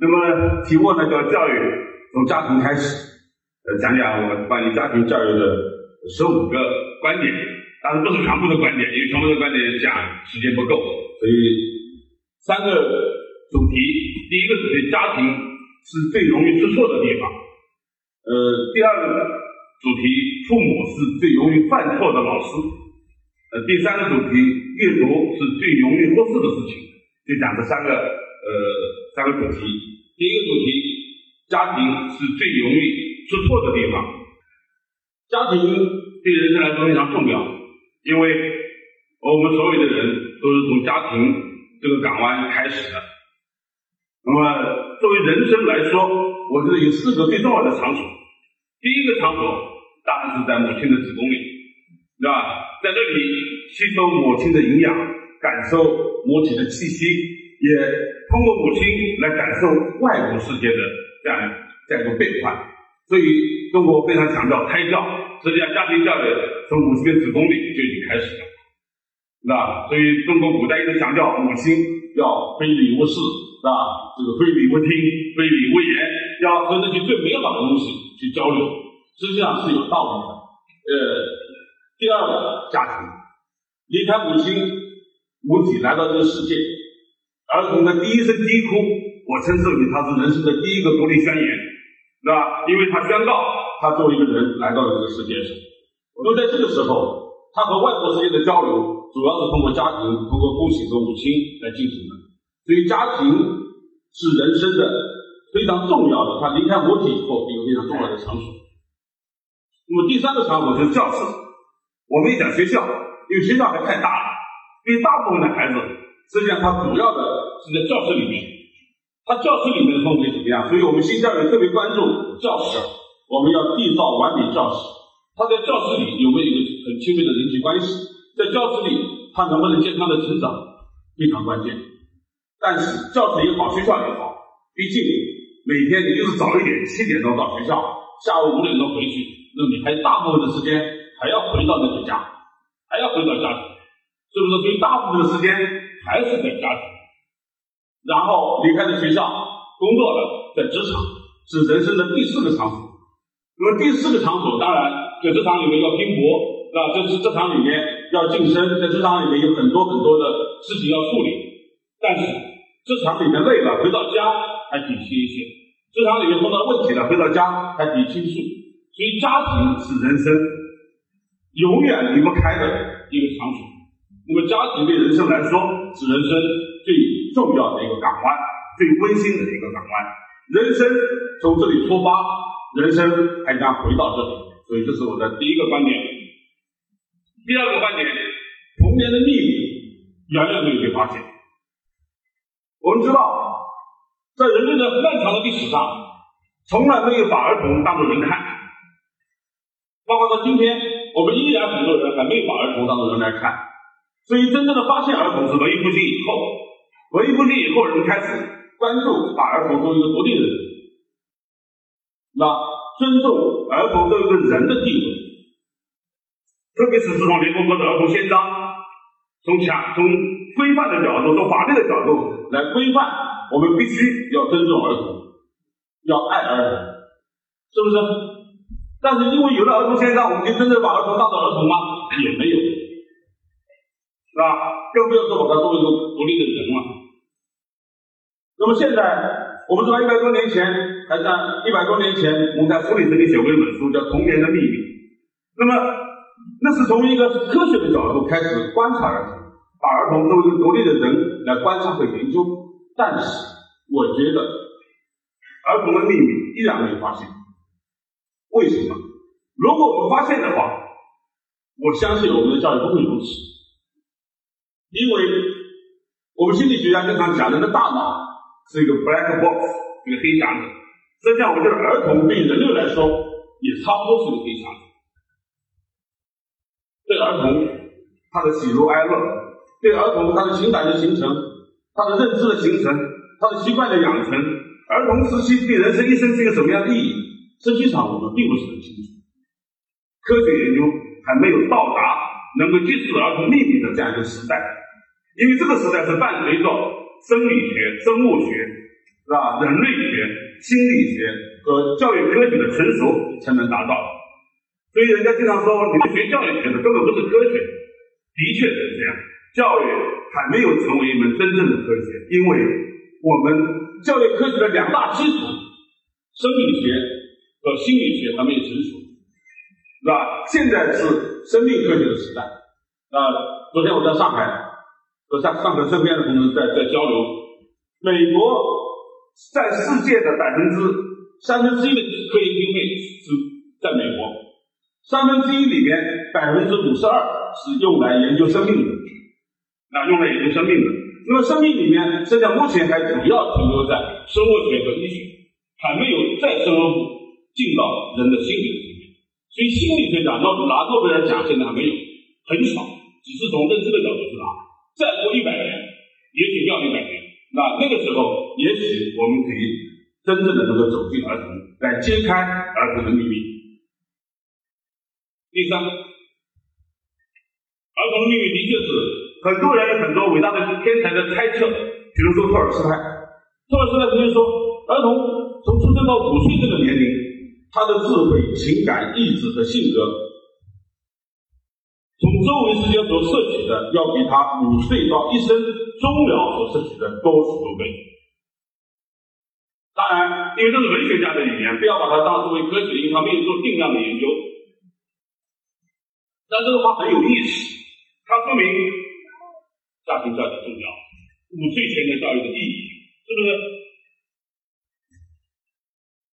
那么题目呢叫教育从家庭开始，呃，讲讲我关于家庭教育的十五个观点，当然不是全部的观点，因为全部的观点讲时间不够，所以三个主题，第一个主题家庭是最容易出错的地方，呃，第二个主题父母是最容易犯错的老师，呃，第三个主题阅读是最容易忽视的事情，就讲这三个。呃，三个主题。第一个主题，家庭是最容易出错的地方。家庭对人生来说非常重要，因为我们所有的人都是从家庭这个港湾开始的。那么，作为人生来说，我觉得有四个最重要的场所。第一个场所当然是在母亲的子宫里，对吧？在这里吸收母亲的营养，感受母体的气息，也。通过母亲来感受外部世界的这样这样一个变化，所以中国非常强调胎教，实际上家庭教育从母亲的子宫里就已经开始了，是吧？所以中国古代一直强调母亲要非礼勿视，是吧？这个非礼勿听，非礼勿言，要和那些最美好的东西去交流，实际上是有道理的。呃，第二个家庭离开母亲母体来到这个世界。儿童的第一声低哭，我称之为他是人生的第一个独立宣言，是吧？因为他宣告他作为一个人来到了这个世界上。那么在这个时候，他和外部世界的交流主要是通过家庭，通过父亲和母亲来进行的。所以家庭是人生的非常重要的，他离开母体以后一个非常重要的场所。那么第三个场所就是教室。我们一讲学校，因为学校还太大了，对大部分的孩子。实际上，它主要的是在教室里面，它教室里面的氛围怎么样？所以我们新教育特别关注教室，我们要缔造完美教室。他在教室里有没有一个很亲密的人际关系？在教室里，他能不能健康的成长，非常关键。但是教室也好，学校也好，毕竟每天你就是早一点，七点钟到学校，下午五点钟回去，那你还大部分的时间还要回到那个家，还要回到家里，是不是？所以大部分的时间。还是在家庭，然后离开了学校，工作了，在职场是人生的第四个场所。那么第四个场所，当然在职场里面要拼搏，是吧？这是职场里面要晋升，在职场里面有很多很多的事情要处理。但是职场里面累了，回到家还可以歇一歇；职场里面碰到问题了，回到家还可以倾诉。所以家庭是人生永远离不开的一个场所。那么家庭对人生来说是人生最重要的一个港湾，最温馨的一个港湾。人生从这里出发，人生还将回到这里。所以这是我的第一个观点。第二个观点，童年的秘密远远没有被发现。我们知道，在人类的漫长的历史上，从来没有把儿童当作人看，包括到今天，我们依然很多人还没有把儿童当作人来看。所以，真正的发现儿童是文艺复兴以后，文艺复兴以后，人们开始关注把儿童作为一个独立的人，那尊重儿童作为一个人的地位。特别是自从联合国的儿童宪章从强从规范的角度、从法律的角度来规范，我们必须要尊重儿童，要爱儿童，是不是？但是因为有了儿童宪章，我们就真正把儿童当做儿童吗？也没有。是吧？更不要说把它作为一个独立的人了。那么现在，我们知道一百多年前，还在一百多年前，我们在书里曾经写过一本书，叫《童年的秘密》。那么，那是从一个科学的角度开始观察儿童，把儿童作为一个独立的人来观察和研究。但是，我觉得儿童的秘密依然没有发现。为什么？如果我们发现的话，我相信我们的教育不会如此。因为我们心理学家经常讲，人的大脑是一个 black box，一个黑匣子。实际上，我觉得儿童对人类来说也差不多是个黑匣子。对儿童，他的喜怒哀乐；对儿童，他的情感的形成，他的认知的形成，他的习惯的养成。儿童时期对人生一生是一个什么样的意义？实际上，我们并不是很清楚。科学研究还没有到达。能够揭示儿童秘密的这样一个时代，因为这个时代是伴随着生理学、生物学，是吧？人类学、心理学和教育科学的成熟才能达到。所以人家经常说，你们学教育学的根本不是科学，的确是这样。教育还没有成为一门真正的科学，因为我们教育科学的两大基础——生理学和心理学还没有成熟，是吧？现在是生命科学的时代。啊，昨天我在上海和上上海身边的同志在在交流，美国。在世界的百分之三分之一的科研经费是在美国，三分之一里面百分之五十二是用来研究生命的，啊，用来研究生命的。那么生命里面，实际上目前还主要停留在生物学和医学，还没有再深入进到人的心理层面。所以心理学奖诺拿诺贝尔奖现在还没有，很少，只是从认知的角度去拿。再过一百年，也许要一百年。那那个时候，也许我们可以真正的能够走进儿童，来揭开儿童的秘密。第三，儿童的秘密的确是很多人很多伟大的天才的猜测，比如说托尔斯泰。托尔斯泰曾经说，儿童从出生到五岁这个年龄，他的智慧、情感、意志和性格。从周围世界所摄取的，要比他五岁到一生终了所摄取的多许多倍。当然，因为这是文学家的语言，不要把它当作为科学，因为他没有做定量的研究。但这个话很有意思，它说明家庭教育的重要，五岁前的教育的意义，是不是？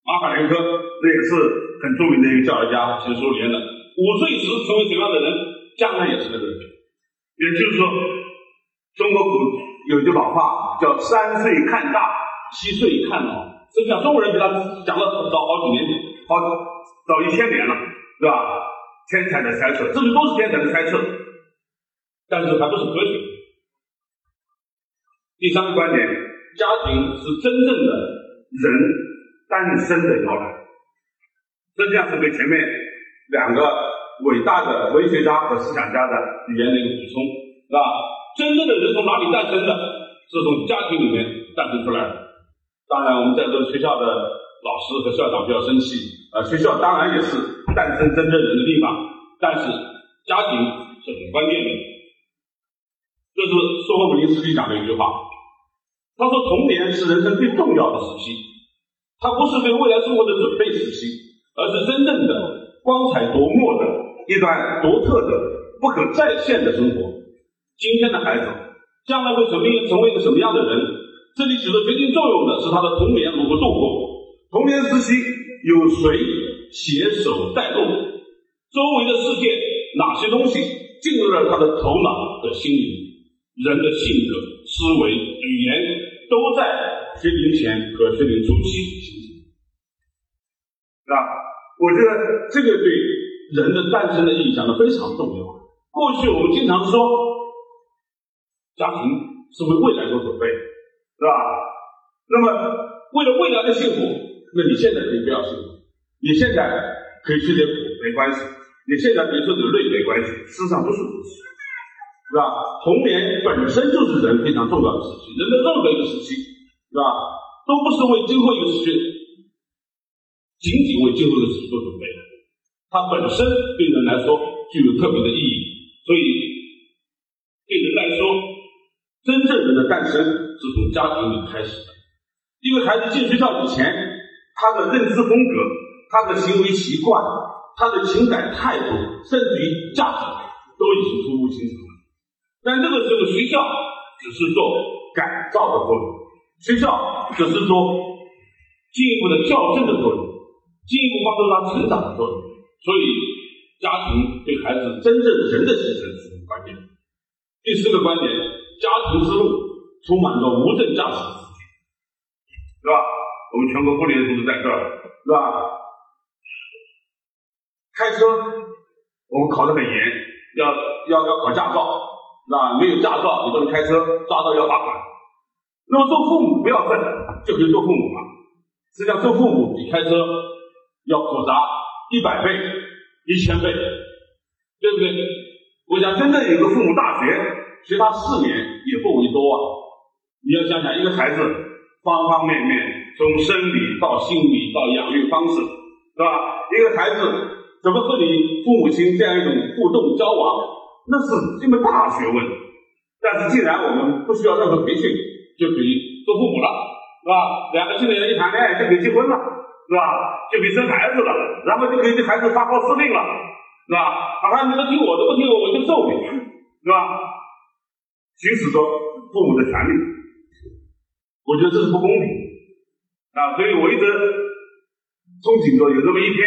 马卡连科那也是很著名的一个教育家，写书里面的。五岁时成为什么样的人？将来也是那个人，也就是说，中国古有句老话叫“三岁看大，七岁看老”。实际上，中国人比他讲了早好几年，好早一千年了，对吧？天才的猜测，这些都是天才的猜测，但是还不是科学。第三个观点，家庭是真正的人诞生的摇篮。实际上是对前面两个。伟大的文学家和思想家的语言的一个补充，是吧？真正的人从哪里诞生的？是从家庭里面诞生出来的。当然，我们在座学校的老师和校长不要生气，呃，学校当然也是诞生真正人的地方，但是家庭是很关键的。这是苏霍姆林斯基讲的一句话，他说：“童年是人生最重要的时期，它不是对未来生活的准备时期，而是真正的光彩夺目的。”一段独特的、不可再现的生活。今天的孩子将来会成为成为一个什么样的人？这里起着决定作用的是他的童年如何度过。童年时期有谁携手带动？周围的世界哪些东西进入了他的头脑和心灵？人的性格、思维、语言都在学龄前和学龄初期形成。是吧？我觉得这个对。人的诞生的意义讲的非常重要。过去我们经常说，家庭是为未来做准备，是吧？那么为了未来的幸福，那你现在可以不要幸福，你现在可以吃点苦没关系，你现在可以受点累没关系。事实上不是如此，是吧？童年本身就是人非常重要的时期，人的任何一个时期，是吧？都不是为今后一个时期，仅仅为今后的时期做准备。它本身对人来说具有特别的意义，所以对人来说，真正人的诞生是从家庭里开始的。一个孩子进学校以前，他的认知风格、他的行为习惯、他的情感态度，甚至于价值，都已经初步形成了。但这个时候，学校只是做改造的作用，学校只是做进一步的校正的作用，进一步帮助他成长的作用。所以，家庭对孩子真正人的形成是很关键。第四个观点，家庭之路充满着无证驾驶的世界，是吧？我们全国妇联的同志在这儿，是吧？开车我们考得很严，要要要考驾照，是吧？没有驾照你不能开车，抓到要罚款。那么做父母不要笨，就可以做父母嘛。实际上做父母比开车要复杂。一百倍、一千倍，对不对？我想真正有个父母大学，学他四年也不为多啊。你要想想，一个孩子方方面面，从生理到心理到养育方式，是吧？一个孩子怎么和你父母亲这样一种互动交往，那是一门大学问。但是既然我们不需要任何培训，就可以做父母了，是吧？两个青年人一谈恋爱就可以结婚了，是吧？就可以生孩子了，然后就可以对孩子发号施令了，是吧？哪怕你们听我的，不听我，我就揍你，是吧？行使着父母的权利，我觉得这是不公平啊！所以我一直憧憬着有这么一天，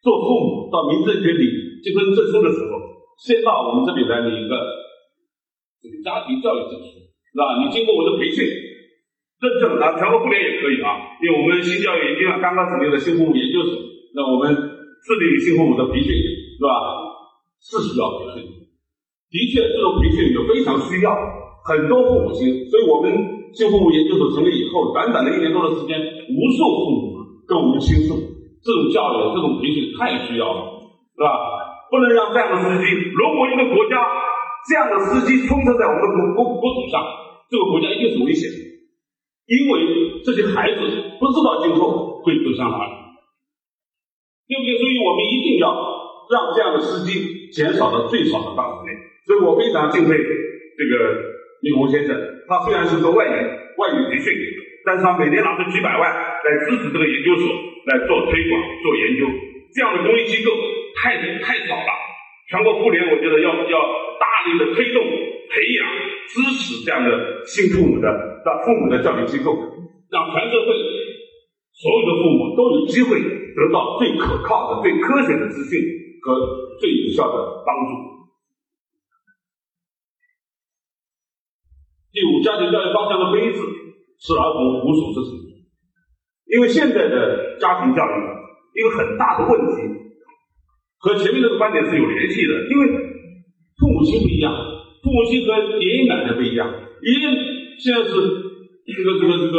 做父母到民政局领结婚证书的时候，先到我们这里来领一个。这个家庭教育证书是吧？你经过我的培训认证，啊，全国妇联也可以啊。因为我们新教育研究院刚刚成立的新父母研究所，那我们致力于新父母的培训，是吧？是需要培训，的确，这种培训就非常需要很多父母亲。所以我们新父母研究所成立以后，短短的一年多的时间，无数父母跟我们倾诉，这种教育、这种培训太需要了，是吧？不能让这样的司机如果一个国家。这样的司机充斥在我们的国国国土上，这个国家一定是危险的，因为这些孩子不知道今后会走向哪里，对不对？所以我们一定要让这样的司机减少到最少的范围内。所以我非常敬佩这个李红先生，他虽然是做外语外语培训，但是他每年拿出几百万来支持这个研究所来做推广、做研究，这样的公益机构太太少了。全国妇联，我觉得要要大力的推动、培养、支持这样的新父母的、的父母的教育机构，让全社会所有的父母都有机会得到最可靠的、最科学的资讯和最有效的帮助。第五，家庭教育方向的杯子是儿童无所事事，因为现在的家庭教育一个很大的问题。和前面那个观点是有联系的，因为父母亲不一样，父母亲和爷爷奶奶不一样。爷爷现在是这个这个这个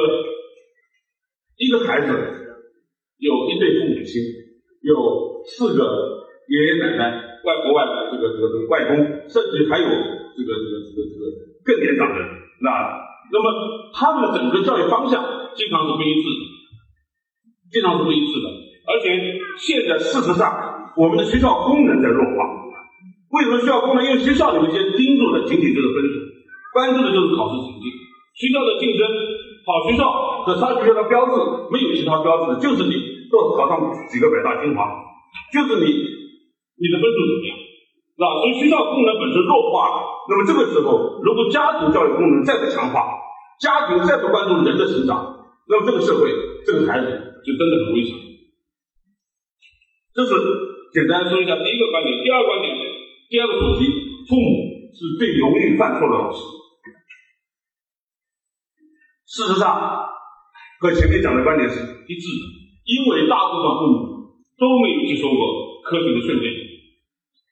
一个孩子，有一对父母亲，有四个爷爷奶奶、外婆外这个这个这个外公，甚至还有这个这个这个这个更年长的那那么他们的整个教育方向经常是不一致的，经常是不一致的，而且现在事实上。我们的学校功能在弱化，为什么需要功能？因为学校里面先盯住的仅仅就是分数，关注的就是考试成绩。学校的竞争，好学校和差学校的标志没有其他标志，就是你多考上几个北大清华，就是你你的分数怎么样，是吧？所以学校功能本身弱化了。那么这个时候，如果家庭教育功能再次强化，家庭再不关注人的成长，那么这个社会，这个孩子就真的很危险。这是。简单说一下第一个观点，第二个观点，第二个主题，父母是最容易犯错的老师。事实上，和前面讲的观点是一致的，因为大部分父母都没有接受过科学的训练、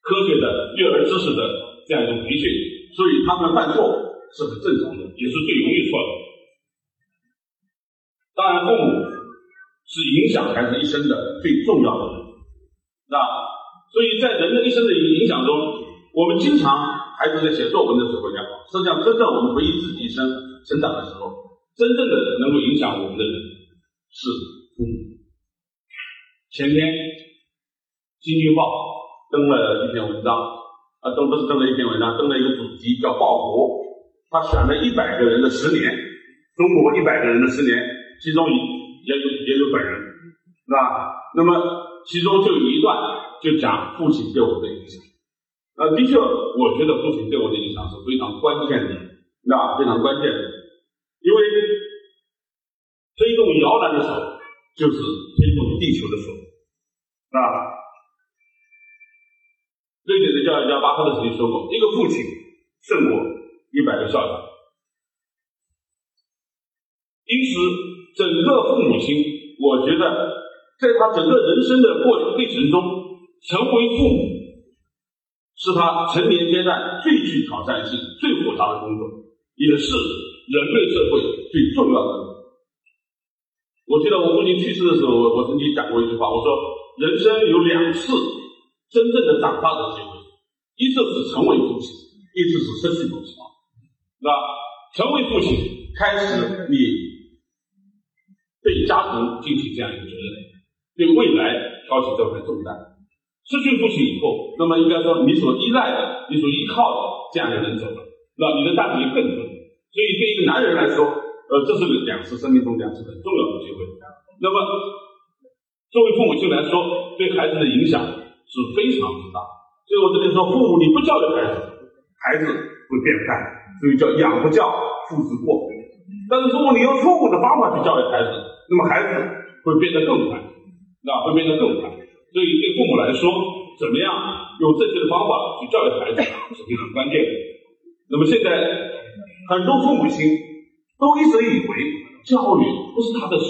科学的育儿知识的这样一种培训，所以他们犯错是很正常的，也是最容易错的。当然，父母是影响孩子一生的最重要的人。那所以在人的一生的影响中，我们经常孩子在写作文的时候也好，实际上真正我们回忆自己一生成长的时候，真正的能够影响我们的人是父母。前天《新京报》登了一篇文章，啊，登不是登了一篇文章，登了一个主题叫“报国”，他选了一百个人的十年，中国一百个人的十年，其中也有也有本人，是吧？那么。其中就有一段就讲父亲对我的影响，呃，的确，我觉得父亲对我的影响是非常关键的，那非常关键的，因为推动摇篮的手就是推动地球的手，啊，瑞典的教育家巴特勒曾经说过，一个父亲胜过一百个校长，因此整个父母亲，我觉得。在他整个人生的过程历程中，成为父母是他成年阶段最具挑战性、最复杂的工作，也是人类社会最重要的。我记得我父亲去世的时候，我曾经讲过一句话，我说：人生有两次真正的长大的机会，一次是成为父亲，一次是失去父亲，那？成为父亲，开始你对家庭尽起这样一个责任，对未来挑起这份重担。失去父亲以后，那么应该说你所依赖的、你所依靠的这样的人走了，那你的担子就更重。所以对一个男人来说，呃，这是两次生命中两次很重要的机会。那么作为父母亲来说，对孩子的影响是非常之大。所以我这里说，父母你不教育孩子，孩子会变坏。所以叫养不教，父之过。但是如果你用错误的方法去教育孩子，那么孩子会变得更坏，那会变得更坏。所以对父母来说，怎么样用正确的方法去教育孩子是非常关键的。那么现在很多父母亲都一直以为教育不是他的事，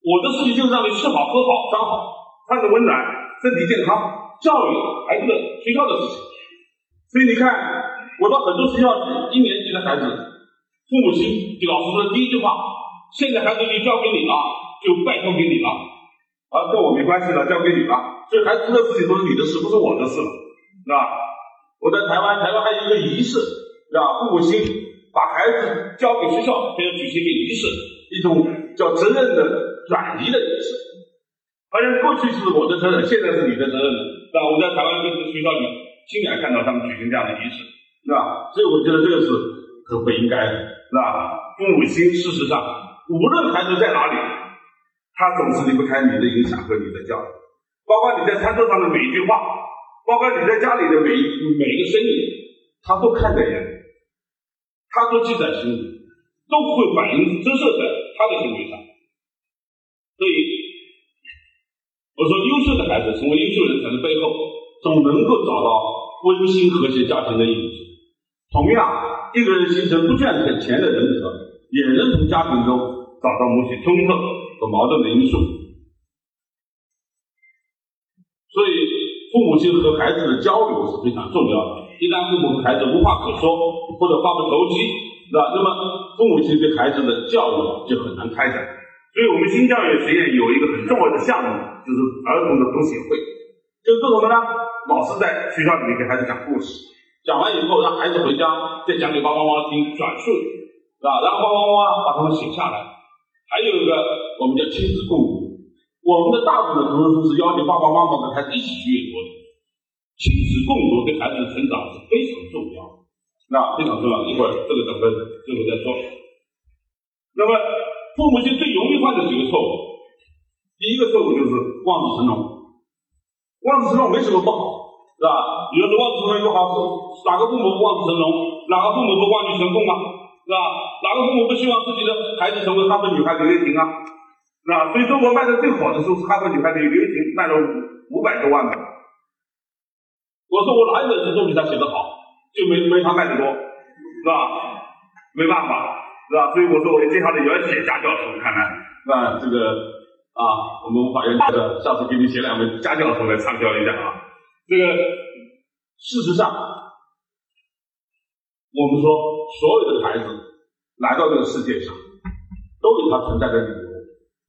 我的事情就是让你吃好、喝好、穿好、穿着温暖、身体健康。教育孩子的学校的事情。所以你看。我到很多学校去，一年级的孩子，父母亲给老师说的第一句话：“现在孩子就交给你了，就拜托给你了，啊，跟我没关系了，交给你了。所以孩子的事情都是你的事，不是我的事了，是吧？我在台湾，台湾还有一个仪式，是吧？父母亲把孩子交给学校，还要举行一个仪式，一种叫责任的转移的仪式。好像过去是我的责任，现在是你的责任了，是吧？我在台湾跟学校里亲眼看到他们举行这样的仪式。”是吧？所以我觉得这个是很不应该的，是吧？父母亲事实上，无论孩子在哪里，他总是离不开你的影响和你的教育，包括你在餐桌上的每一句话，包括你在家里的每一每一个身影，他都看在眼里，他都记在心里，都会反映折射在他的行为上。所以，我说优秀的孩子成为优秀人才的背后，总能够找到温馨和谐家庭的影子。同样，一个人形成不赚钱的人格，也能从家庭中找到某些冲突和矛盾的因素。所以，父母亲和孩子的交流是非常重要的。一旦父母和孩子无话可说，或者话不投机，是吧？那么，父母亲对孩子的教育就很难开展。所以我们新教育学院有一个很重要的项目，就是儿童的读写会，就是做什么呢？老师在学校里面给孩子讲故事。讲完以后，让孩子回家再讲给爸爸妈妈听，转述，是吧？然后爸爸妈妈把他们写下来。还有一个，我们叫亲子共读。我们的大部分的读书是要求爸爸妈妈跟孩子一起去阅读的。亲子共读对孩子的成长是非常重要，那非常重要。一会儿这个等会最后再说。那么，父母亲最容易犯的几个错误，第一个错误就是望子成龙。望子成龙没什么不好。是吧？你说望子成龙有好，处哪个父母不望子成龙？哪个父母不望女成凤吗？是吧？哪个父母不希望自己的孩子成为哈佛女孩刘婷啊？是吧？所以中国卖的最好的书是哈佛女孩刘刘婷，卖了五百多万本。我说我哪一本书都比他写的好，就没没他卖的多，是吧？没办法，是吧？所以我说我接下来也要写家教书，看看，那这个啊，我们法院觉得下次给你写两本家教书来畅销一下啊。这个事实上，我们说所有的孩子来到这个世界上，都有他存在的理由，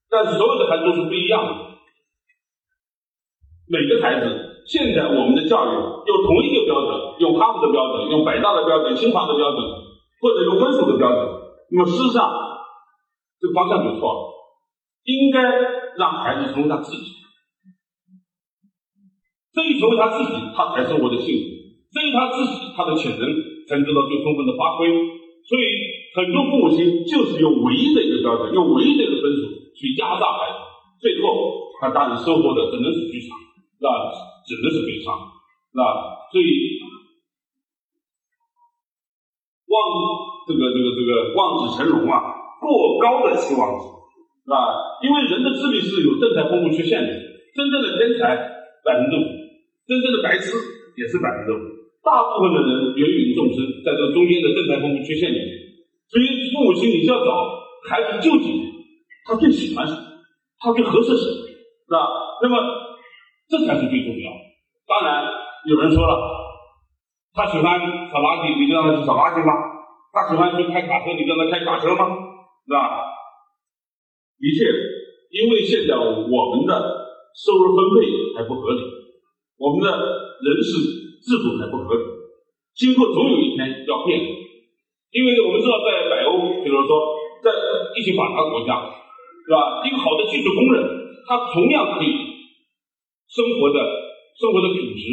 但是所有的孩子都是不一样的。每个孩子，现在我们的教育用同一个标准，用哈佛的标准，用北大的标准，清华的标准，或者用分数的标准，那么事实上这个方向就错了，应该让孩子成为他自己。至于成为他自己，他才是我的幸福。至于他自己，他的潜能才能得到最充分的发挥。所以，很多父母亲就是用唯一的一个标准，用唯一的一个分数去压榨孩子，最后他当然收获的只能是剧场，那只能是悲伤，那所以望这个这个这个望子成龙啊，过高的期望值，是吧？因为人的智力是有正态分布缺陷的，真正的天才百分之五。真正的白痴也是百分之五，大部分的人芸芸众生，在这中间的正态丰富缺陷里面，所以父母亲你就要找孩子究竟他最喜欢什么，他最合适什么，是吧？那么这才是最重要。当然有人说了，他喜欢扫垃圾，你就让他去扫垃圾吗？他喜欢去开卡车，你就让他开卡车吗？是吧？的确，因为现在我们的收入分配还不合理。我们的人事制度还不合理，今后总有一天要变，因为我们知道在北欧，比如说在一些发达国家，是吧？一个好的技术工人，他同样可以生活的生活的品质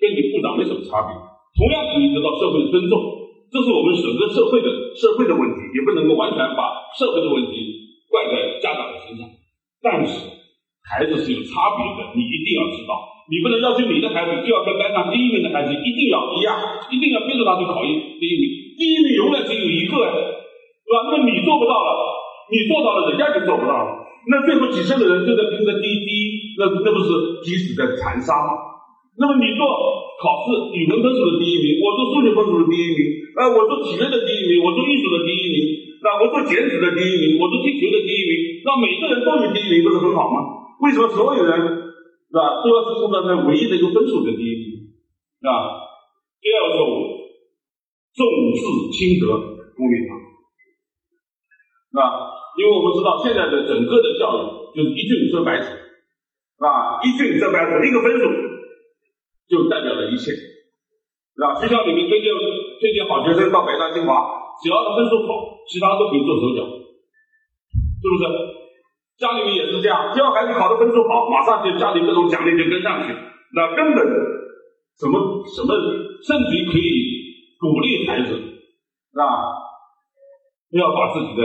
跟你部长没什么差别，同样可以得到社会的尊重。这是我们整个社会的社会的问题，也不能够完全把社会的问题怪在家长的身上。但是孩子是有差别的，你一定要知道，你不能要求你的孩子就要跟班上第一名的孩子一定要一样，一定要逼着他去考一第一名，第一名永远只有一个呀，是吧？那你做不到了，你做到了，人家就做不到了，那最后几十个人都在拼着第一第一，那那不是彼此在残杀吗？那么你做考试语文分数的第一名，我做数学分数的第一名，呃，我做体育的第一名，我做艺术的第一名，那我做剪纸的第一名，我做踢球的第一名，那每个人都有第一名，不是很好吗？为什么所有人是吧都要是做到那唯一的一个分数的第一名，是吧？第二个错误，重视轻德功利法，是吧？因为我们知道现在的整个的教育就是一卷遮百尺，是吧？一卷遮百尺，一个分数就代表了一切，是吧？学校里面推荐推荐好学生到北大清华，只要分数好，其他都可以做手脚，是不是？家里面也是这样，只要孩子考的分数好，马上就家里各种奖励就跟上去，那根本什么什么，甚至于可以鼓励孩子，是吧？不要把自己的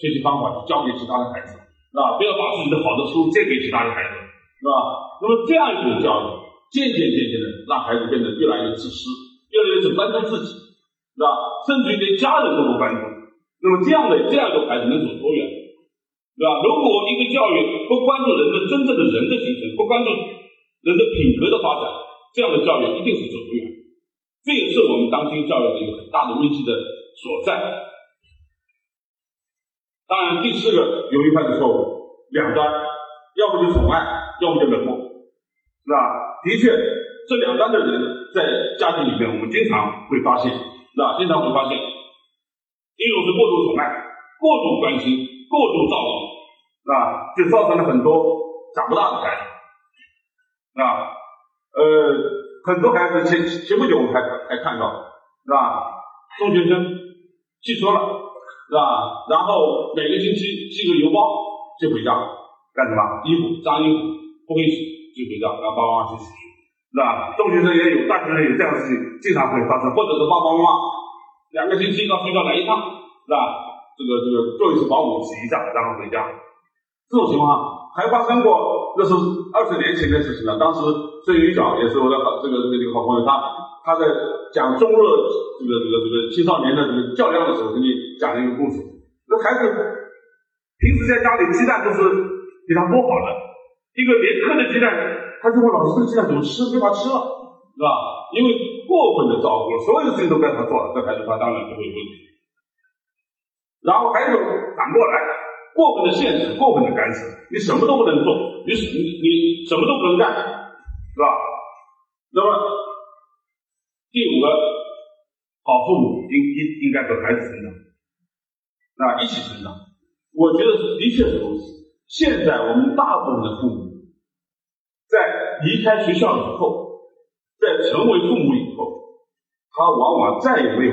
学习方法交给其他的孩子，是吧？不要把自己的好的书借给其他的孩子，是吧？那么这样一种教育，渐渐渐渐的让孩子变得越来越自私，越来越只关注自己，是吧？甚至于连家人都不关注。那么这样的这样一个孩子能走多远？是吧？如果一个教育不关注人的真正的人的形成，不关注人的品格的发展，这样的教育一定是走不远。这也是我们当今教育的一个很大的危机的所在。当然，第四个有一犯的错误，两端，要不就宠爱，要么就冷漠，是吧？的确，这两端的人在家庭里面，我们经常会发现，是吧？经常会发现，一种是过度宠爱、过度关心、过度照顾，是吧？就造成了很多长不大的孩子，啊，呃，很多孩子前前不久我们还还看到，是吧？中学生汽车了。是吧？然后每个星期寄个邮包就回家，干什么？衣服脏衣服不会洗就回家，让爸爸妈妈去洗，是吧？中学生也有，大学生有这样的事情经常会发生，或者是爸爸妈妈两个星期到学校来一趟，是吧？这个这个做一次保姆洗一下，然后回家，这种情况还发生过，那是二十年前的事情了。当时孙宇角也是我的好这个这个这个好朋友，他他在讲中日这个这个这个青少年的这个较量的时候，给你。讲了一个故事，那孩子平时在家里鸡蛋都是给他剥好的，一个连颗的鸡蛋，他就问老师：“这鸡蛋怎么吃？没法吃了，是吧？”因为过分的照顾，所有的事情都该他做了，这孩子他当然就会有问题。然后还有反过来，过分的限制、过分的干涉，你什么都不能做，你你你什么都不能干，是吧？那么第五个，好父母应应应该和孩子成长。啊，一起成长，我觉得的确是如此。现在我们大部分的父母，在离开学校以后，在成为父母以后，他往往再也没有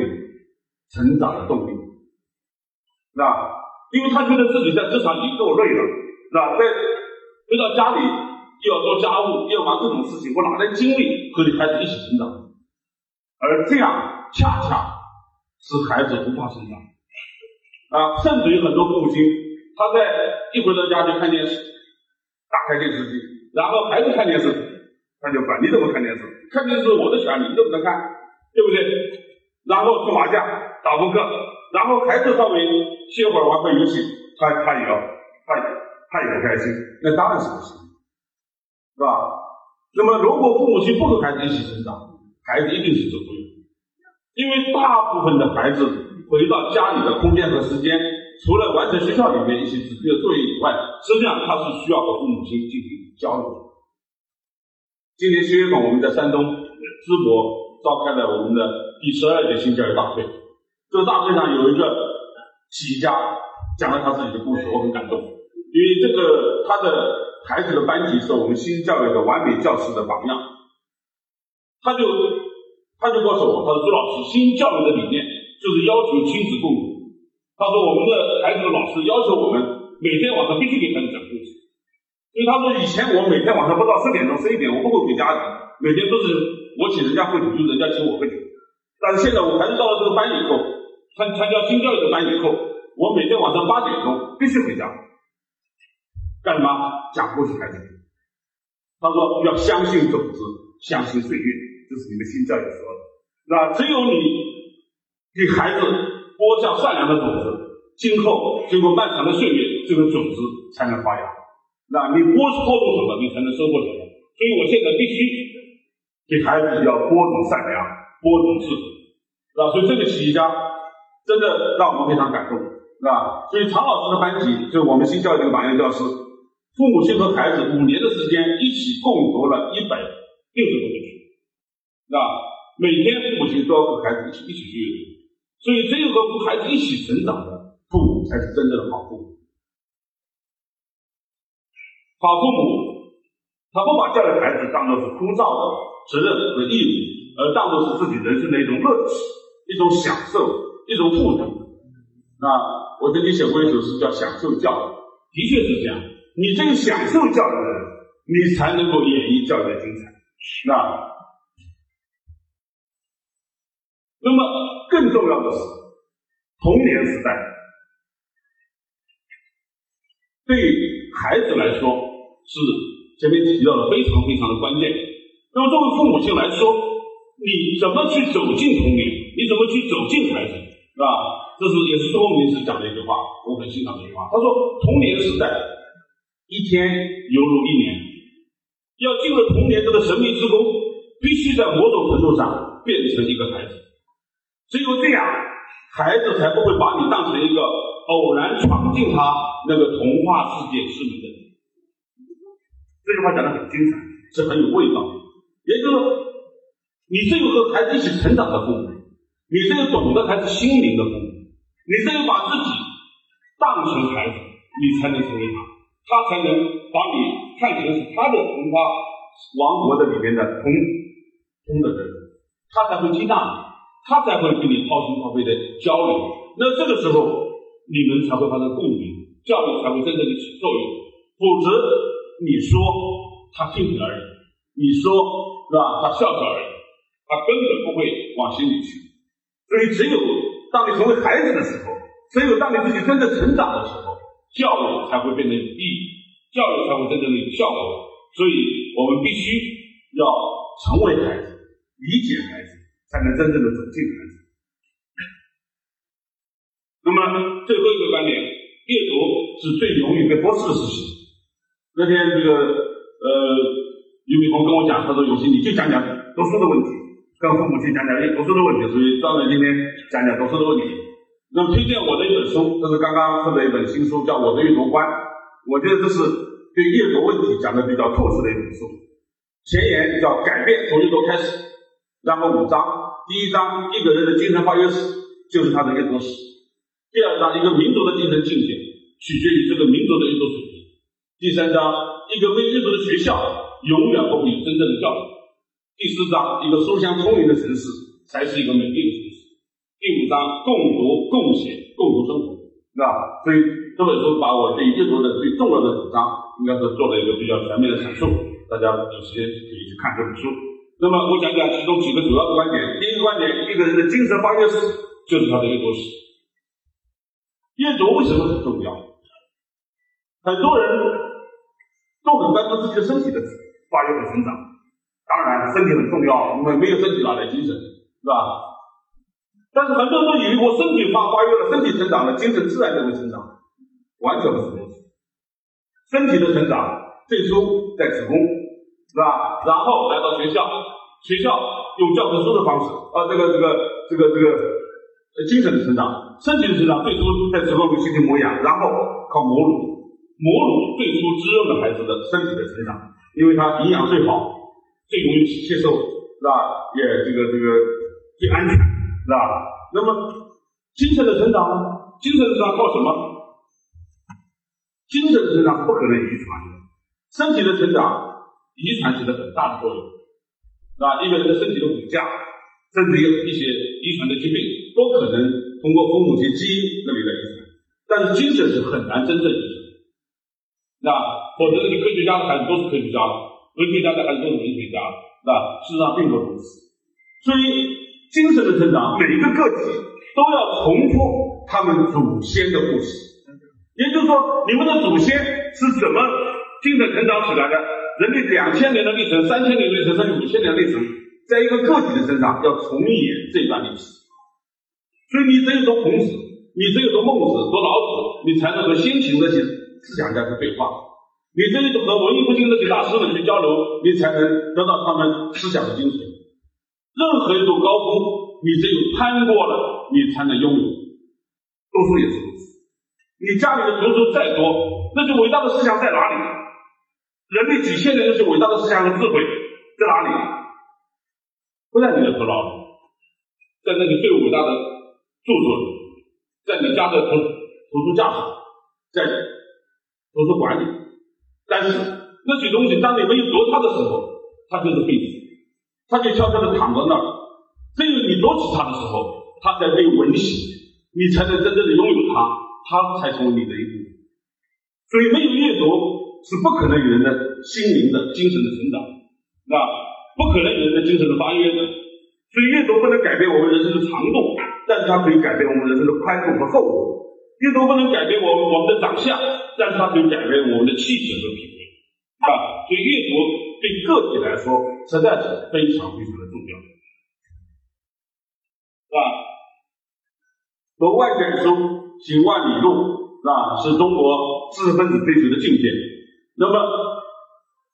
成长的动力，是吧？因为他觉得自己在职场已经够累了，是吧？在回到家里又要做家务，又要忙各种事情，我哪来精力和你孩子一起成长？而这样恰恰使孩子无法成长。啊，甚至于很多父母亲，他在一回到家就看电视，打开电视机，然后孩子看电视，他就管你怎么看电视？看电视我的小孩你都不能看，对不对？然后搓麻将、打扑克，然后孩子稍微歇会儿玩会游戏，他他也要，他也他也不开心，那当然是不行，是吧？那么如果父母亲不和孩子一起成长，孩子一定是走不远，因为大部分的孩子。回到家里的空间和时间，除了完成学校里面一些指定的作业以外，实际上他是需要和父母亲进行交流。今年七月份，我们在山东淄博召开了我们的第十二届新教育大会。这大会上有一个企业家讲了他自己的故事，我很感动，因为这个他的孩子的班级是我们新教育的完美教师的榜样。他就他就告诉我，他说朱老师，新教育的理念。就是要求亲子共读。他说：“我们的孩子的老师要求我们每天晚上必须给孩子讲故事。所以他说，以前我每天晚上不到十点钟、十一点，我不会回家的，每天都是我请人家喝酒，就人家请我喝酒。但是现在我孩子到了这个班以后，参参加新教育的班以后，我每天晚上八点钟必须回家，干什么？讲故事孩子。他说要相信种子，相信岁月，这是你们新教育说的。那只有你给孩子播下善良的种子，今后经过漫长的岁月，这个种子才能发芽。那你播播种什么，你才能收获什么。所以我现在必须给孩子要播种善良，播种智慧。那所以这个企业家真的让我们非常感动，是吧？所以常老师的班级就是我们新教育的榜样教师，父母亲和孩子五年的时间一起共读了一百六十多本书，是吧？每天父母亲都要和孩子一起一起去阅读，所以只有和孩子一起成长的父母才是真正的好父母。好父母，他不把教育孩子当做是枯燥的责任和义务，而当做是自己人生的一种乐趣、一种享受、一种赋能。那我曾经写过一首诗，叫《享受教育》，的确是这样。你这个享受教育的人，你才能够演绎教育的精彩。那那么更重要的是，童年时代对孩子来说。是前面提到的非常非常的关键。那么作为父母亲来说，你怎么去走进童年？你怎么去走进孩子？是吧？这是也是周鸿祎时讲的一句话，我很欣赏这句话。他说：“童年时代，一天犹如一年。要进入童年这个神秘之宫，必须在某种程度上变成一个孩子。只有这样，孩子才不会把你当成一个偶然闯进他那个童话世界之门的。”人。这句话讲的很精彩，是很有味道。也就是说，你是有和孩子一起成长的父母，你只有懂得才是心灵的父母，你只有把自己当成孩子，你才能成为他，他才能把你看成是他的童话王国的里面的童童的人，他才会接纳你，他才会跟你掏心掏肺的交流。那这个时候，你们才会发生共鸣，教育才会真正的起作用，否则。你说他听听而已，你说是吧？他笑笑而已，他根本不会往心里去。所以，只有当你成为孩子的时候，只有当你自己真正成长的时候，教育才会变得有意义，教育才会真正的有效果。所以我们必须要成为孩子，理解孩子，才能真正的走进孩子。那么最后一个观点，阅读是最容易被忽视的事情。那天这个呃，俞敏洪跟我讲，他说：“永新，你就讲讲读书的问题，跟父母去讲讲阅读书的问题。所以专门今天讲讲读书的问题。那么推荐我的一本书，这是刚刚出的一本新书，叫《我的阅读观》。我觉得这是对阅读问题讲的比较透彻的一本书。前言叫改变从阅读开始，然后五章，第一章一个人的精神发育史，就是他的阅读史；第二章一个民族的精神境界，取决于这个民族的阅读水平。第三章，一个会阅读的学校永远不会真正的教育。第四章，一个书香聪明的城市才是一个美丽的城市。第五章，共读、共写、共同生活，是吧？所以这本书把我对阅读的最重要的主张，应该是做了一个比较全面的阐述。大家有时间可以去看这本书。那么我讲讲其中几个主要的观点。第一个观点，一个人的精神发育史就是他的阅读史。阅读为什么很重要？很多人。都很关注自己的身体的发育和成长，当然身体很重要，因为没有身体哪来精神，是吧？但是很多人都以为我身体发发育了，身体成长了，精神自然就会成长，完全不是如此。身体的成长最初在子宫，是吧？然后来到学校，学校用教科书的方式，啊，这个这个这个这个呃精神的成长，身体的成长最初在子宫里形成模样，然后靠母乳。母乳最初滋润了孩子的身体的成长，因为它营养最好，最容易接受，是吧？也这个这个最安全，是吧？那么精神的成长呢？精神成长靠什么？精神的成长不可能遗传的，身体的成长遗传起了很大的作用，是吧？一个人的身体的骨架，甚至有一些遗传的疾病，都可能通过父母亲基因那里来遗传，但是精神是很难真正遗传。那否则你科学家的孩子都是科学家了，文学家的孩子都是文学家，那事实上并不如此。所以精神的成长，每一个个体都要重复他们祖先的故事。也就是说，你们的祖先是怎么精神成长起来的？人类两千年的历程、三千年的历程、甚至五千年的历程，在一个个体的身上要重演这段历史。所以你只有读孔子，你只有读孟子、读老子，你才能和先秦那些思想家去对话；你只有和文艺复兴那些大师们去交流，你才能得到他们思想的精髓。任何一座高峰，你只有攀过了，你才能拥有。读书也是如此。你家里的读书再多，那些伟大的思想在哪里？人类几千年那些伟大的思想和智慧在哪里？不在你的头脑里，在那些最伟大的著作里，在你家的图图书架上，在图书馆里。但是那些东西，当你没有读它的时候，它就是废纸。他就悄悄地躺在那儿，只有你夺起它的时候，它才被吻洗，你才能真正的拥有它，它才成为你的一部分。所以，没有阅读是不可能有人的心灵的精神的成长，啊，不可能有人的精神的发育的。所以，阅读不能改变我们人生的长度，但是它可以改变我们人生的宽度和厚度。阅读不能改变我我们的长相，但是它可以改变我们的气质和品味，啊，所以阅读。对个体来说，实在是非常非常的重要，是吧？读万卷书，行万里路，是吧？是中国知识分子追求的境界。那么，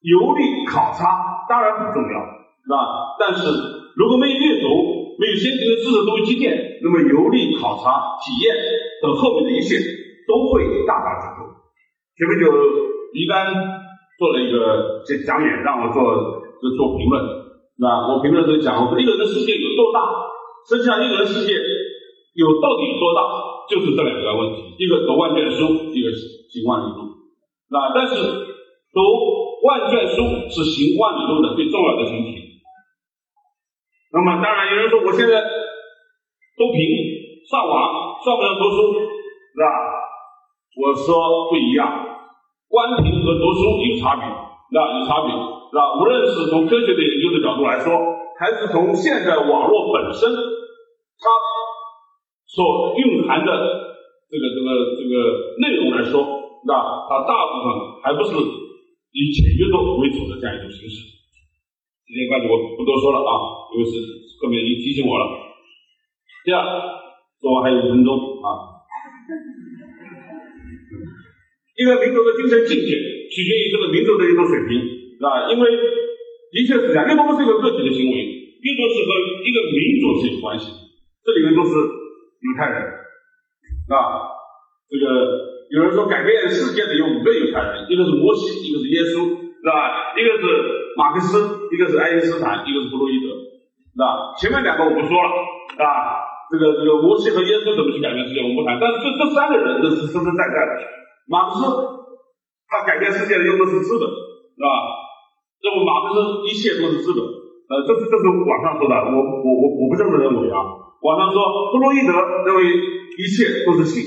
游历考察当然很重要，是吧？但是如果没有阅读，没有先进的知识作为积淀，那么游历考察、体验等后面的一切都会大打折扣。前面就一丹。做了一个讲讲演，让我做就做评论，是吧？我评论的时候讲，我说一个人的世界有多大？实际上，一个人世界有到底有多大，就是这两个问题：一个读万卷书，一个行万里路，那但是读万卷书是行万里路的最重要的前提。那么，当然有人说，我现在都凭上网，上不了读书，是吧？我说不一样。观评和读书有差别，那有差别，是吧？无论是从科学的研究的角度来说，还是从现在网络本身它所蕴含的这个这个这个内容来说，那？它大部分还不是以简阅读为主的这样一种形式。时间关系，我不多说了啊，因为是后面已经提醒我了。第二，说完还有五分钟啊。一个民族的精神境界取决于这个民族的一种水平，是吧？因为的确是这样，阅读不是一个个体的行为，阅读是和一个民族是有关系。这里面都是犹太人，是吧？这个有人说改变世界的有五个犹太人，一个是摩西，一个是耶稣，是吧？一个是马克思，一个是爱因斯坦，一个是弗洛伊德，是吧？前面两个我不说了，啊？这个这个摩西和耶稣怎么去改变世界，我们不谈。但是这这三个人都是实实在在的。马克思他改变世界的用的是资本，是吧？认为马克思一切都是资本，呃，这是这是网上说的，我我我我不这么认为啊。网上说弗洛伊德认为一切都是性，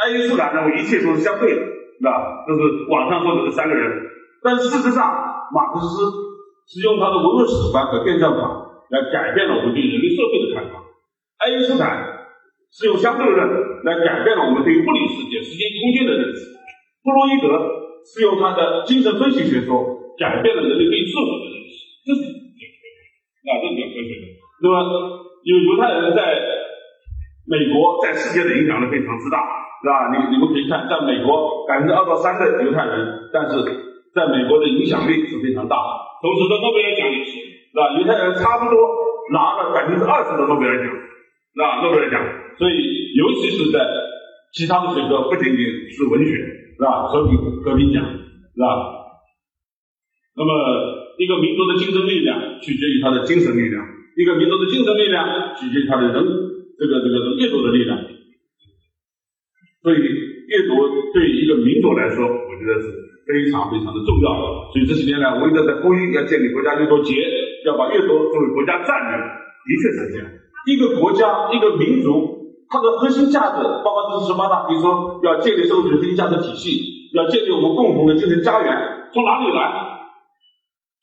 爱因斯坦认为一切都是相对的，是吧？这是网上说的这三个人，但事实上，马克思是用他的文论史观和辩证法来改变了我们对人类社会的看法，爱因斯坦。是用相对论来改变了我们对物理世界、时间、空间的认识。弗洛伊德是用他的精神分析学说改变了人类对自我的认识，这是比较科学，啊，这是比较科学的。那么，有犹太人在美国在世界的影响力非常之大，是吧？你你们可以看，在美国百分之二到三的犹太人，但是在美国的影响力是非常大的。同时，在诺贝尔奖也是，是吧？犹太人差不多拿了百分之二十的诺贝尔奖，是吧？诺贝尔奖。所以，尤其是在其他的学科，不仅仅是文学，是吧？和平和平奖，是吧？那么，一个民族的精神力量取决于他的精神力量，一个民族的精神力量取决于他的人这个这个阅读的力量。所以，阅读对于一个民族来说，我觉得是非常非常的重要。所以这几年来，我一直在呼吁要建立国家阅读节，要把阅读作为国家战略。的确是这样，一个国家，一个民族。它的核心价值，包括这是十八大，比如说要建立社会主义核心价值体系，要建立我们共同的精神家园。从哪里来？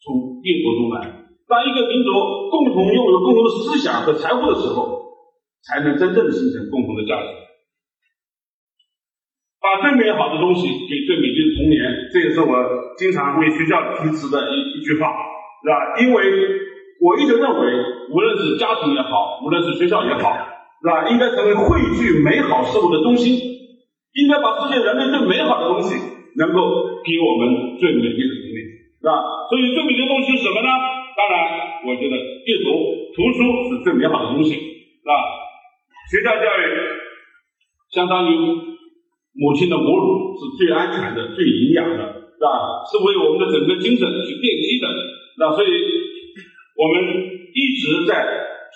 从阅读中来。当一个民族共同拥有共同的思想和财富的时候，才能真正形成共同的价值。把最美好的东西给最美丽的童年，这也是我经常为学校提词的一一句话，是吧？因为我一直认为，无论是家庭也好，无论是学校也好，是吧？应该成为汇聚美好事物的中心，应该把世界人类最美好的东西，能够给我们最美丽的童年，是吧？所以最美丽的东西是什么呢？当然，我觉得阅读、图书是最美好的东西，是吧？学校教育相当于。母亲的母乳是最安全的、最营养的，是吧？是为我们的整个精神去奠基的。那所以，我们一直在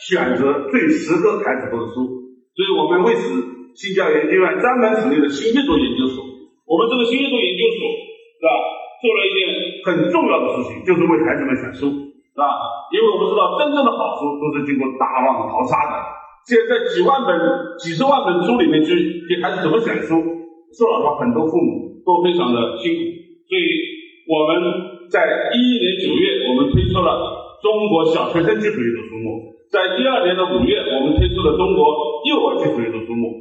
选择最适合孩子读的书。所以我们为此新教研究院专门成立了新阅读研究所。我们这个新阅读研究所，是吧？做了一件很重要的事情，就是为孩子们选书，是吧？因为我们知道，真正的好书都是经过大浪淘沙的。现在几万本、几十万本书里面去给孩子怎么选书？说老实话，很多父母都非常的辛苦，所以我们在一一年九月，我们推出了中国小学生基础阅读书目；在第二年的五月，我们推出了中国幼儿基础阅读书目。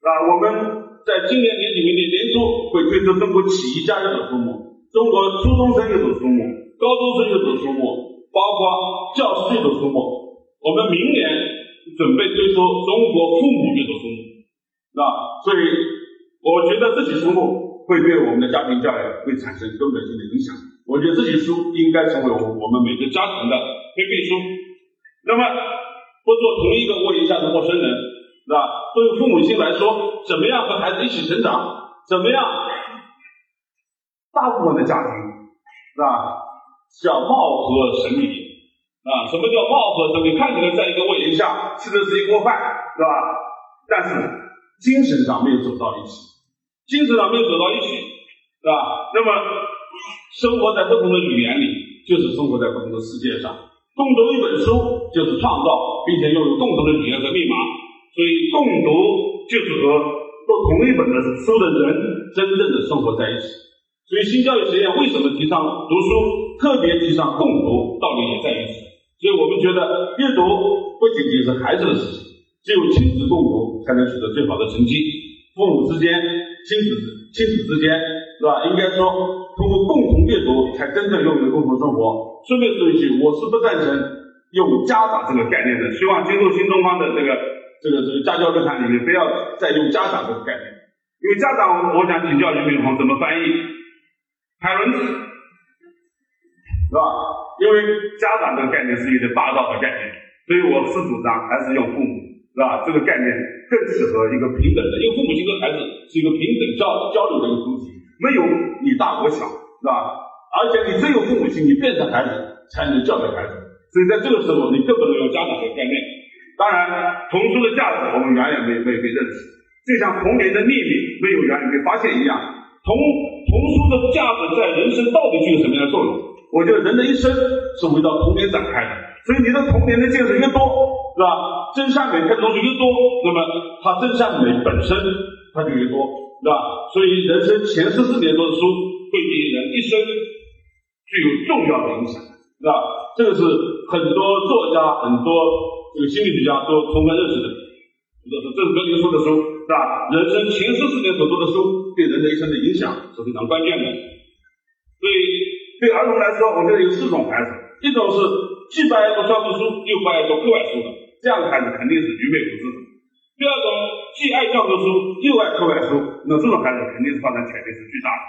啊，我们在今年年底、明年年初会推出中国企业家阅读书目、中国初中生阅读书目、高中生阅读书目，包括教师阅读书目。我们明年准备推出中国父母阅读书目，那？所以。我觉得这些书目会对我们的家庭教育会产生根本性的影响。我觉得这些书应该成为我我们每个家庭的必备书。那么，不做同一个屋檐下的陌生人，是吧？对父母亲来说，怎么样和孩子一起成长？怎么样？大部分的家庭，是吧？叫貌合神离啊？什么叫貌合神离？看起来在一个屋檐下吃的是一锅饭，是吧？但是精神上没有走到一起。精神上没有走到一起，是吧？那么生活在不同的语言里，就是生活在不同的世界上。共读一本书就是创造，并且拥有共同的语言和密码。所以共读就是和读同一本的书的人真正的生活在一起。所以新教育实验为什么提倡读书，特别提倡共读，道理也在于此。所以我们觉得阅读不仅仅是孩子的事情，只有亲子共读才能取得最好的成绩。父母之间。亲子亲子之间是吧？应该说通过共同阅读才真正拥有共同生活。顺便说一句，我是不赞成用家长这个概念的。希望进入新东方的这个这个这个家教论坛里面，不要再用家长这个概念。因为家长，我想请教俞敏洪怎么翻译海伦，是吧？因为家长这个概念是一个霸道的概念，所以我是主张还是用父母。是吧？这个概念更适合一个平等的，因为父母亲跟孩子是一个平等交交流的一个主体，没有你大我小，是吧？而且你只有父母亲，你变成孩子才能教育孩子，所以在这个时候，你更不能用家长这个概念。当然，童书的价值我们远远没没被认识，就像童年的秘密没有远远被发现一样。童童书的价值在人生到底具有什么样的作用？我觉得人的一生是围绕童年展开的，所以你的童年的见识越多。是吧？真善美看的东西越多，那么它真善美本身它就越多，是吧？所以人生前四十年多的书，会对人一生具有重要的影响，是吧？这个是很多作家、很多这个心理学家都充分认识的。这是这是格林说的书，是吧？人生前四十年所读的书，对人的一生的影响是非常关键的。所以对儿童来说，我觉得有四种孩子，一种是既不爱读教科书，又不爱读课外书的。这样的孩子肯定是愚昧无知。第二种，既爱教科书又爱课外书，那这种孩子肯定是发展潜力是巨大的。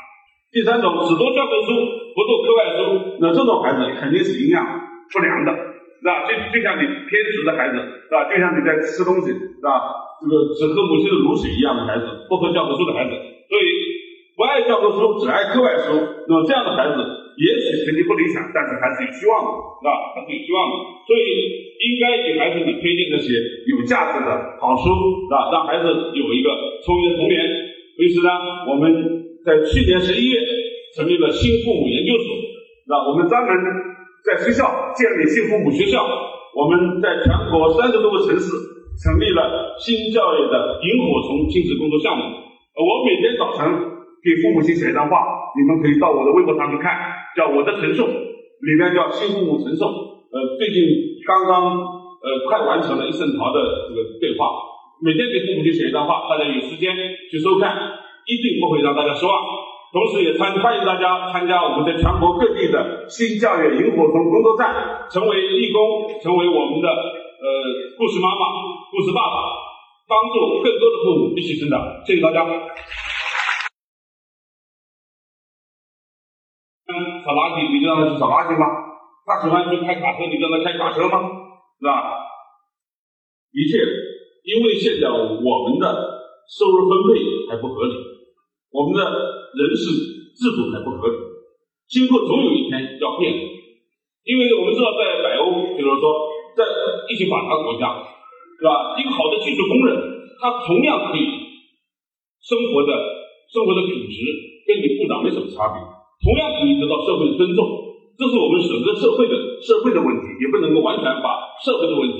第三种，只读教科书不读课外书，那这种孩子肯定是营养不良的，是吧？就就像你偏食的孩子，是吧？就像你在吃东西，是吧？这个只喝母亲的乳水一样的孩子，不喝教科书的孩子，教科书，只爱课外书，那么这样的孩子。也许成绩不理想，但是还是有希望的，是吧？还是有希望的，所以应该给孩子们推荐那些有价值的好书，是吧？让孩子有一个充裕的童年。于是呢，我们在去年十一月成立了新父母研究所，那？我们专门在学校建立新父母学校，我们在全国三十多个城市成立了新教育的萤火虫亲子工作项目。我每天早晨给父母亲写一段话，你们可以到我的微博上去看，叫我的陈颂，里面叫新父母陈颂。呃，最近刚刚呃快完成了一圣桃的这个对话，每天给父母亲写一段话，大家有时间去收看，一定不会让大家失望。同时也参欢迎大家参加我们在全国各地的新教育萤火虫工作站，成为义工，成为我们的呃故事妈妈、故事爸爸，帮助更多的父母一起成长。谢谢大家。嗯扫垃圾，你就让他去扫垃圾吗？他喜欢去开卡车，你就让他开卡车吗？是吧？一切，因为现在我们的收入分配还不合理，我们的人事制度还不合理，今后总有一天要变。因为我们知道，在北欧，比如说在一些发达国家，是吧？一个好的技术工人，他同样可以生活的生活的品质跟你部长没什么差别。同样可以得到社会的尊重，这是我们整个社会的社会的问题，也不能够完全把社会的问题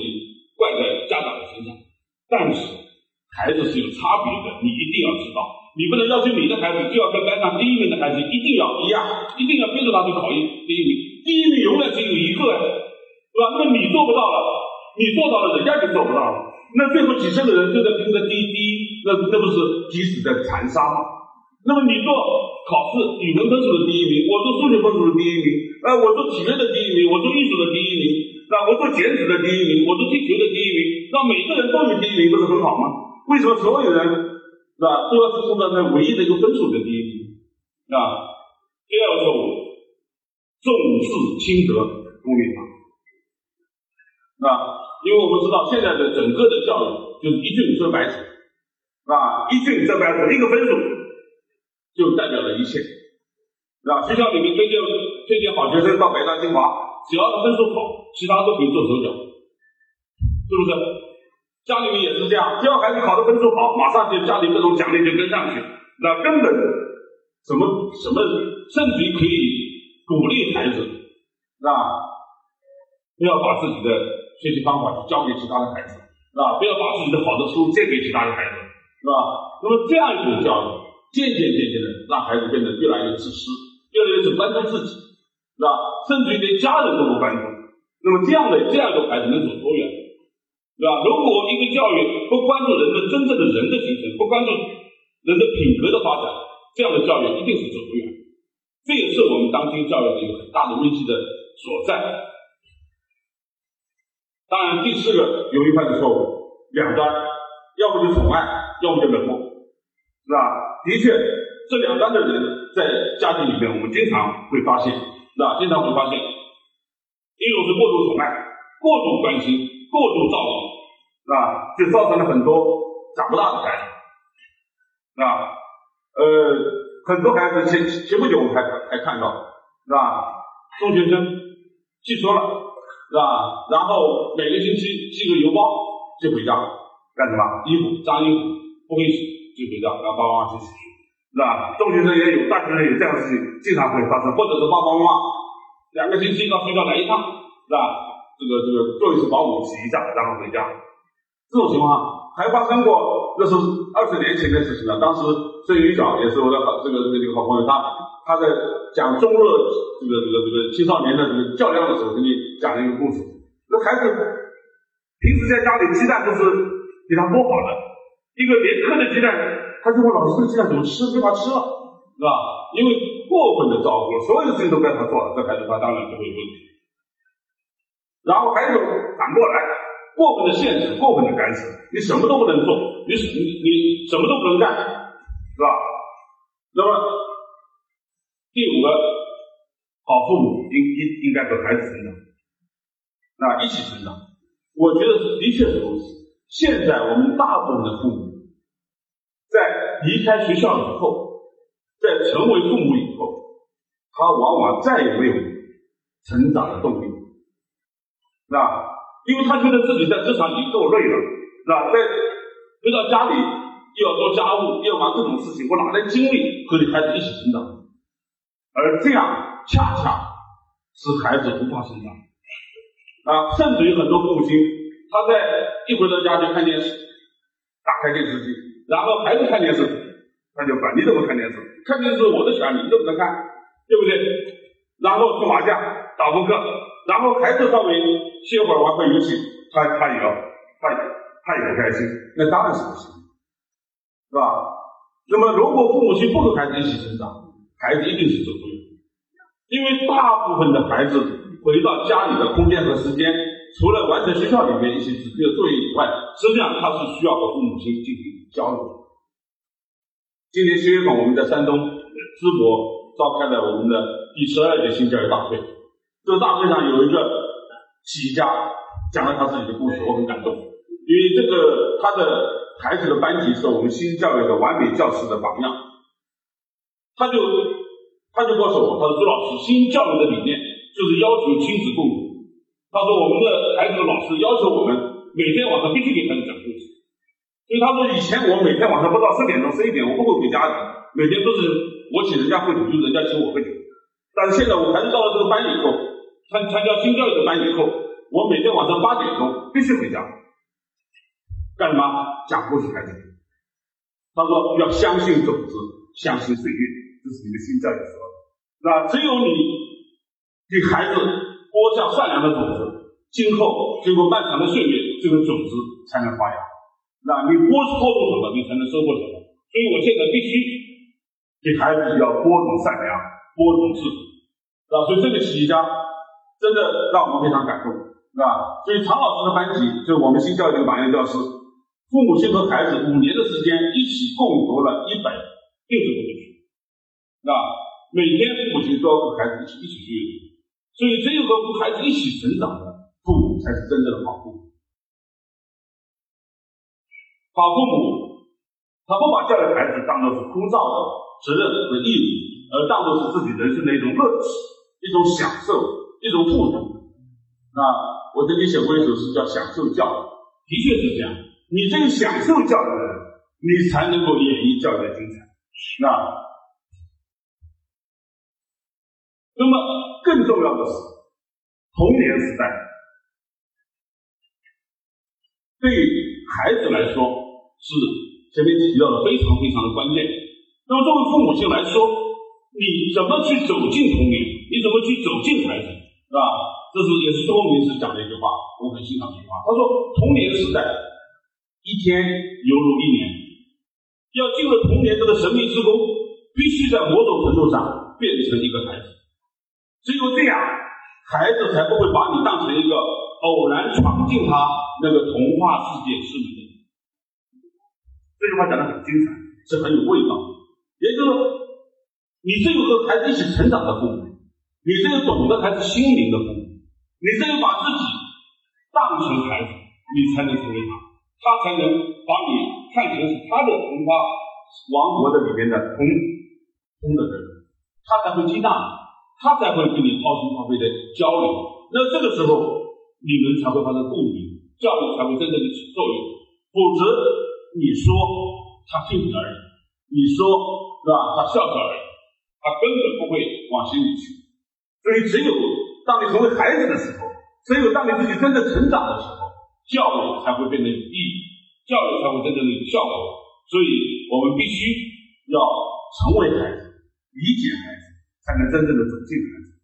怪在家长的身上。但是孩子是有差别的，你一定要知道，你不能要求你的孩子就要跟班上第一名的孩子一定要一样，一定要逼着他去考一第一名。第一名永远只有一个呀，是吧？那你做不到了，你做到了，人家就做不到了。那最后几十个人都在拼着第一第一，那那不是即使在残杀吗？那么你做考试语文分数的第一名，我做数学分数的第一名，呃，我做体育的第一名，我做艺术的第一名，那我做剪纸的第一名，我做踢球的第一名，那每个人都有第一名，不是很好吗？为什么所有人是吧都要是冲到那唯一的一个分数的第一名？啊，第二个错误，重视轻德功利法，啊，因为我们知道现在的整个的教育就是一卷遮百尺，啊，一卷遮百尺，一个分数。就代表了一切，是吧？学校里面推荐推荐好学生到北大清华，只要分数好，其他都可以做手脚，是不是？家里面也是这样，只要孩子考的分数好，马上就家里各种奖励就跟上去，那根本什么什么，甚至于可以鼓励孩子，是吧？不要把自己的学习方法去教给其他的孩子，是吧？不要把自己的好的书借给其他的孩子，是吧？那么这样一种教育。渐渐渐渐的，让孩子变得越来越自私，越来越只关注自己，是吧？甚至于连家人都不关注。那么这样的这样一个孩子能走多远，是吧？如果一个教育不关注人的真正的人的形成，不关注人的品格的发展，这样的教育一定是走不远。这也是我们当今教育的一个很大的危机的所在。当然，第四个有一块的错误，两端，要么就宠爱，要么就冷漠。是吧？的确，这两端的人在家庭里面，我们经常会发现，是吧？经常会发现，一种是过度宠爱、过度关心、过度照顾，是吧？就造成了很多长不大的孩子，是吧？呃，很多孩子前前不久我们还还看到，是吧？中学生记错了，是吧？然后每个星期寄个邮包就回家，干什么？衣服脏衣服不会洗。就回家，让爸爸妈妈去洗，是吧？中学生也有，大学生也有这样的事情，经常会发生。或者是爸爸妈妈两个星期到学校来一趟，是吧？这个这个做一次保姆，洗一下，然后回家。这种情况还发生过，那是二十年前的事情了。当时孙云晓也是我的好这个这个这个好朋友，他他在讲中日这个这个这个青少年的这个较量的时候，给你讲了一个故事。那孩子平时在家里鸡蛋都是给他剥好的。一个连颗的鸡蛋，他就问老师：“这鸡蛋怎么吃？被他吃了，是吧？因为过分的照顾，所有的事情都该他做了，这孩子他当然就会有问题。然后还有反过来，过分的限制，过分的干涉，你什么都不能做，你你你什么都不能干，是吧？那么第五个，好父母应应应该和孩子成长，那一起成长，我觉得的确是如此。现在我们大部分的父母。离开学校以后，在成为父母以后，他往往再也没有成长的动力，是吧？因为他觉得自己在职场已经够累了，是吧？在回到家里又要做家务，又要忙各种事情，我哪来精力和你孩子一起成长？而这样恰恰使孩子无法成长，啊，甚至于很多父母亲，他在一回到家就看电视，打开电视机。然后孩子看电视，他就管你怎么看电视，看电视我的权利，你怎么能看，对不对？然后搓麻将、打扑克，然后孩子稍微歇会儿玩会游戏，他他也要，他他也不开心，那当然是不行，是吧？那么如果父母亲不和孩子一起成长，孩子一定是走不了，因为大部分的孩子回到家里的空间和时间。除了完成学校里面一些指定的作业以外，实际上他是需要和父母亲进行交流。今年七月份，我们在山东淄博召开了我们的第十二届新教育大会。这个大会上有一个企业家讲了他自己的故事，我很感动，因为这个他的孩子的班级是我们新教育的完美教师的榜样。他就他就告诉我，他说朱老师，新教育的理念就是要求亲子共读。他说：“我们的孩子的老师要求我们每天晚上必须给孩子讲故事。所以他说，以前我每天晚上不到十点钟、十一点，我不会回家的。每天都是我请人家喝酒，就人家请我喝酒。但是现在我孩子到了这个班以后，参参加新教育的班以后，我每天晚上八点钟必须回家，干什么？讲故事孩子。他说要相信种子，相信岁月，这是你们新教育说。那只有你给孩子。”播下善良的种子，今后经过漫长的岁月，这个种子才能发芽。那你播播种什么，你才能收获什么。所以我现在必须给孩子要播种善良，播种智慧。啊，所以这个企业家真的让我们非常感动，是吧？所以常老师的班级就是我们新教育的榜样教师，父母亲和孩子五年的时间一起共读了一百六十多本书，啊？每天父母亲都要和孩子一起一起去阅读。所以，只有和孩子一起成长，才是真正的好父母。好父母，他不把教育孩子当做是枯燥的责任和义务，而当做是自己人生的一种乐趣、一种享受、一种富足。那我曾经写过一首诗，叫《享受教育》，的确是这样。你这个享受教育的人，你才能够演绎教育的精彩。那。那么更重要的是，童年时代对孩子来说是前面提到的非常非常的关键。那么作为父母亲来说，你怎么去走进童年？你怎么去走进孩子？是吧？这是也是周明师讲的一句话，我很欣赏这句话。他说：“童年时代，一天犹如一年。要进入童年这个神秘之宫，必须在某种程度上变成一个孩子。”只有这样，孩子才不会把你当成一个偶然闯进他那个童话世界之门的。这句话讲的很精彩，是很有味道。也就是说，你这个和孩子一起成长的父母，你这个懂得孩子心灵的父母，你这个把自己当成孩子，你才能成为他，他才能把你看成是他的童话王国的里面的童童的人，他才会接纳你。他才会跟你掏心掏肺的交流，那这个时候你们才会发生共鸣，教育才会真正的起作用。否则你说他听你而已，你说是吧？他笑笑而已，他根本不会往心里去。所以只有当你成为孩子的时候，只有当你自己真正成长的时候，教育才会变得有意义，教育才会真正的有效果。所以我们必须要成为孩子，理解孩子。才能真正的走进孩子。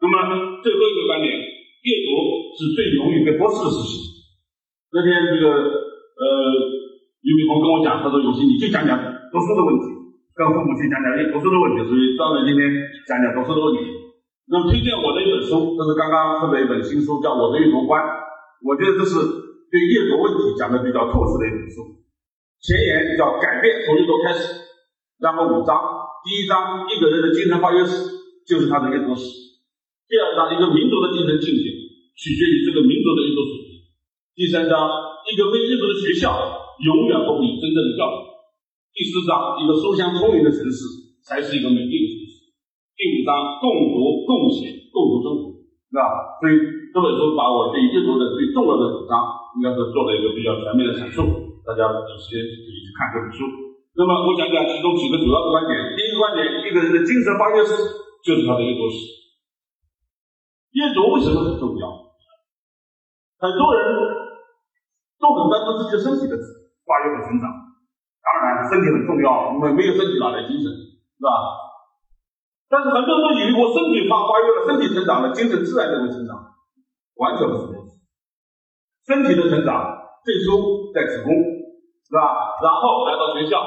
那么最后一个观点，阅读是最容易被忽视的事情。那天这个呃，俞敏洪跟我讲，他说：“永新你就讲讲读书的问题，跟父母去讲讲读书的问题。”所以专门今天讲讲读书的问题。那么推荐我的一本书，这是刚刚出的一本新书，叫《我的阅读观》。我觉得这是对阅读问题讲的比较透彻的一本书。前言叫“改变从阅读开始”，然后五章。第一章，一个人的精神发育史就是他的阅读史；第二章，一个民族的精神境界取决于这个民族的阅读水平；第三章，一个会阅读的学校永远不比真正的教育；第四章，一个书香聪明的城市才是一个美丽的城市；第五章，共读、共写、共同生活，是吧？所以这本书把我对阅读的最重要的主张，应该是做了一个比较全面的阐述。大家有时间可以去看这本书。那么我讲讲其中几个主要的观点。第一个观点，一个人的精神发育史就是他的阅读史。阅读为什么很重要？很多人都很关注自己的身体的发育和成长，当然，身体很重要，没没有身体哪来精神，是吧？但是很多人都以为我身体发发育了，身体成长了，精神自然就会成长，完全不是如此。身体的成长最初在子宫，是吧？然后来到学校，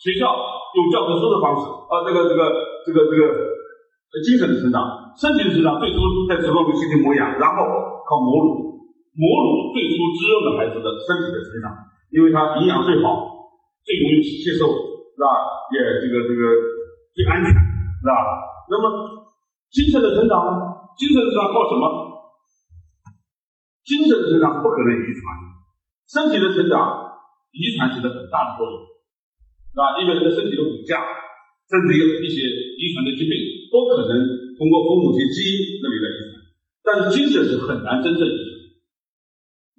学校用教科书的方式，啊，这个这个这个这个精神的成长，身体的成长最初在子宫里形成模样，然后靠母乳，母乳最初滋润了孩子的身体的成长，因为它营养最好。最容易接受，是吧？也这个这个最安全，是吧？那么精神的成长？精神的成长靠什么？精神的成长不可能遗传，身体的成长遗传起了很大的作用，是吧？一个人的身体的骨架，甚至有一些遗传的疾病，都可能通过父母亲基因这里来遗传，但是精神是很难真正遗传，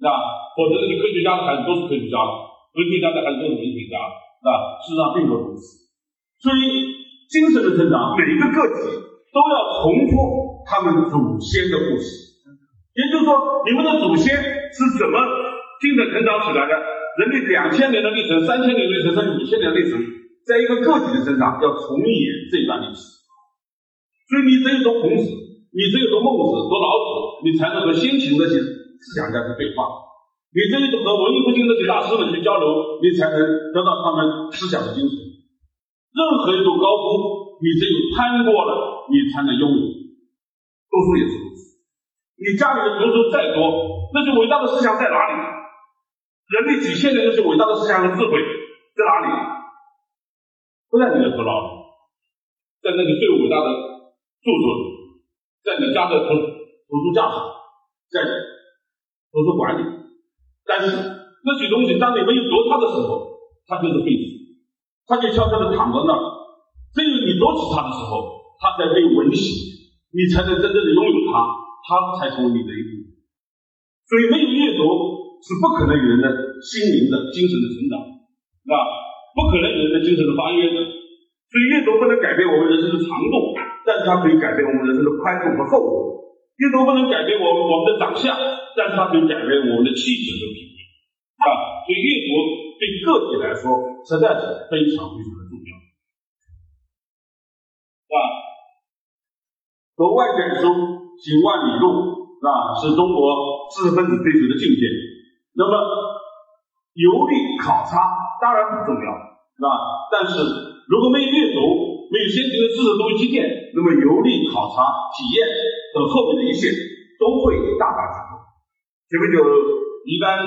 是吧？否则你科学家的孩子都是科学家了。文学家的孩子都是文学家，是吧？事实上并不如此。所以，精神的成长，每一个个体都要重复他们祖先的故事。也就是说，你们的祖先是怎么精神成长起来的？人类两千年的历程、三千年的历程、甚至五千年的历程，在一个个体的身上要重演这段历史。所以，你只有读孔子，你只有读孟子、读老子，你才能和先秦那些思想家去对话。你这里和文艺复兴那些大师们去交流，你才能得到他们思想的精髓。任何一座高峰，你只有攀过了，你才能拥有。读书也是如此。你家里的读书再多，那些伟大的思想在哪里？人类几千年那些伟大的思想和智慧在哪里？不在你的头脑里，在那些最伟大的著作里，在你家的图图书架上，在图书馆里。但是那些东西，当你没有读它的时候，它就是废纸，它就悄悄地躺在那儿。只有你读起它的时候，它才被文写，你才能真正的拥有它，它才成为你的一部分。所以，没有阅读是不可能有人的心灵的精神的成长，是吧？不可能有人的精神的发育的。所以，阅读不能改变我们人生的长度，但是它可以改变我们人生的宽度和厚度。阅读不能改变我我们的长相，但是它可以改变我们的气质和品味啊。所以阅读对个体来说实在是非常非常的重要啊。读万卷书，行万里路，是吧？是中国知识分子追求的境界。那么游历考察当然很重要，是吧？但是如果没有阅读，没有先进的知识作为积淀，那么游历、考察、体验等后面的一切都会大打折扣。前面就一般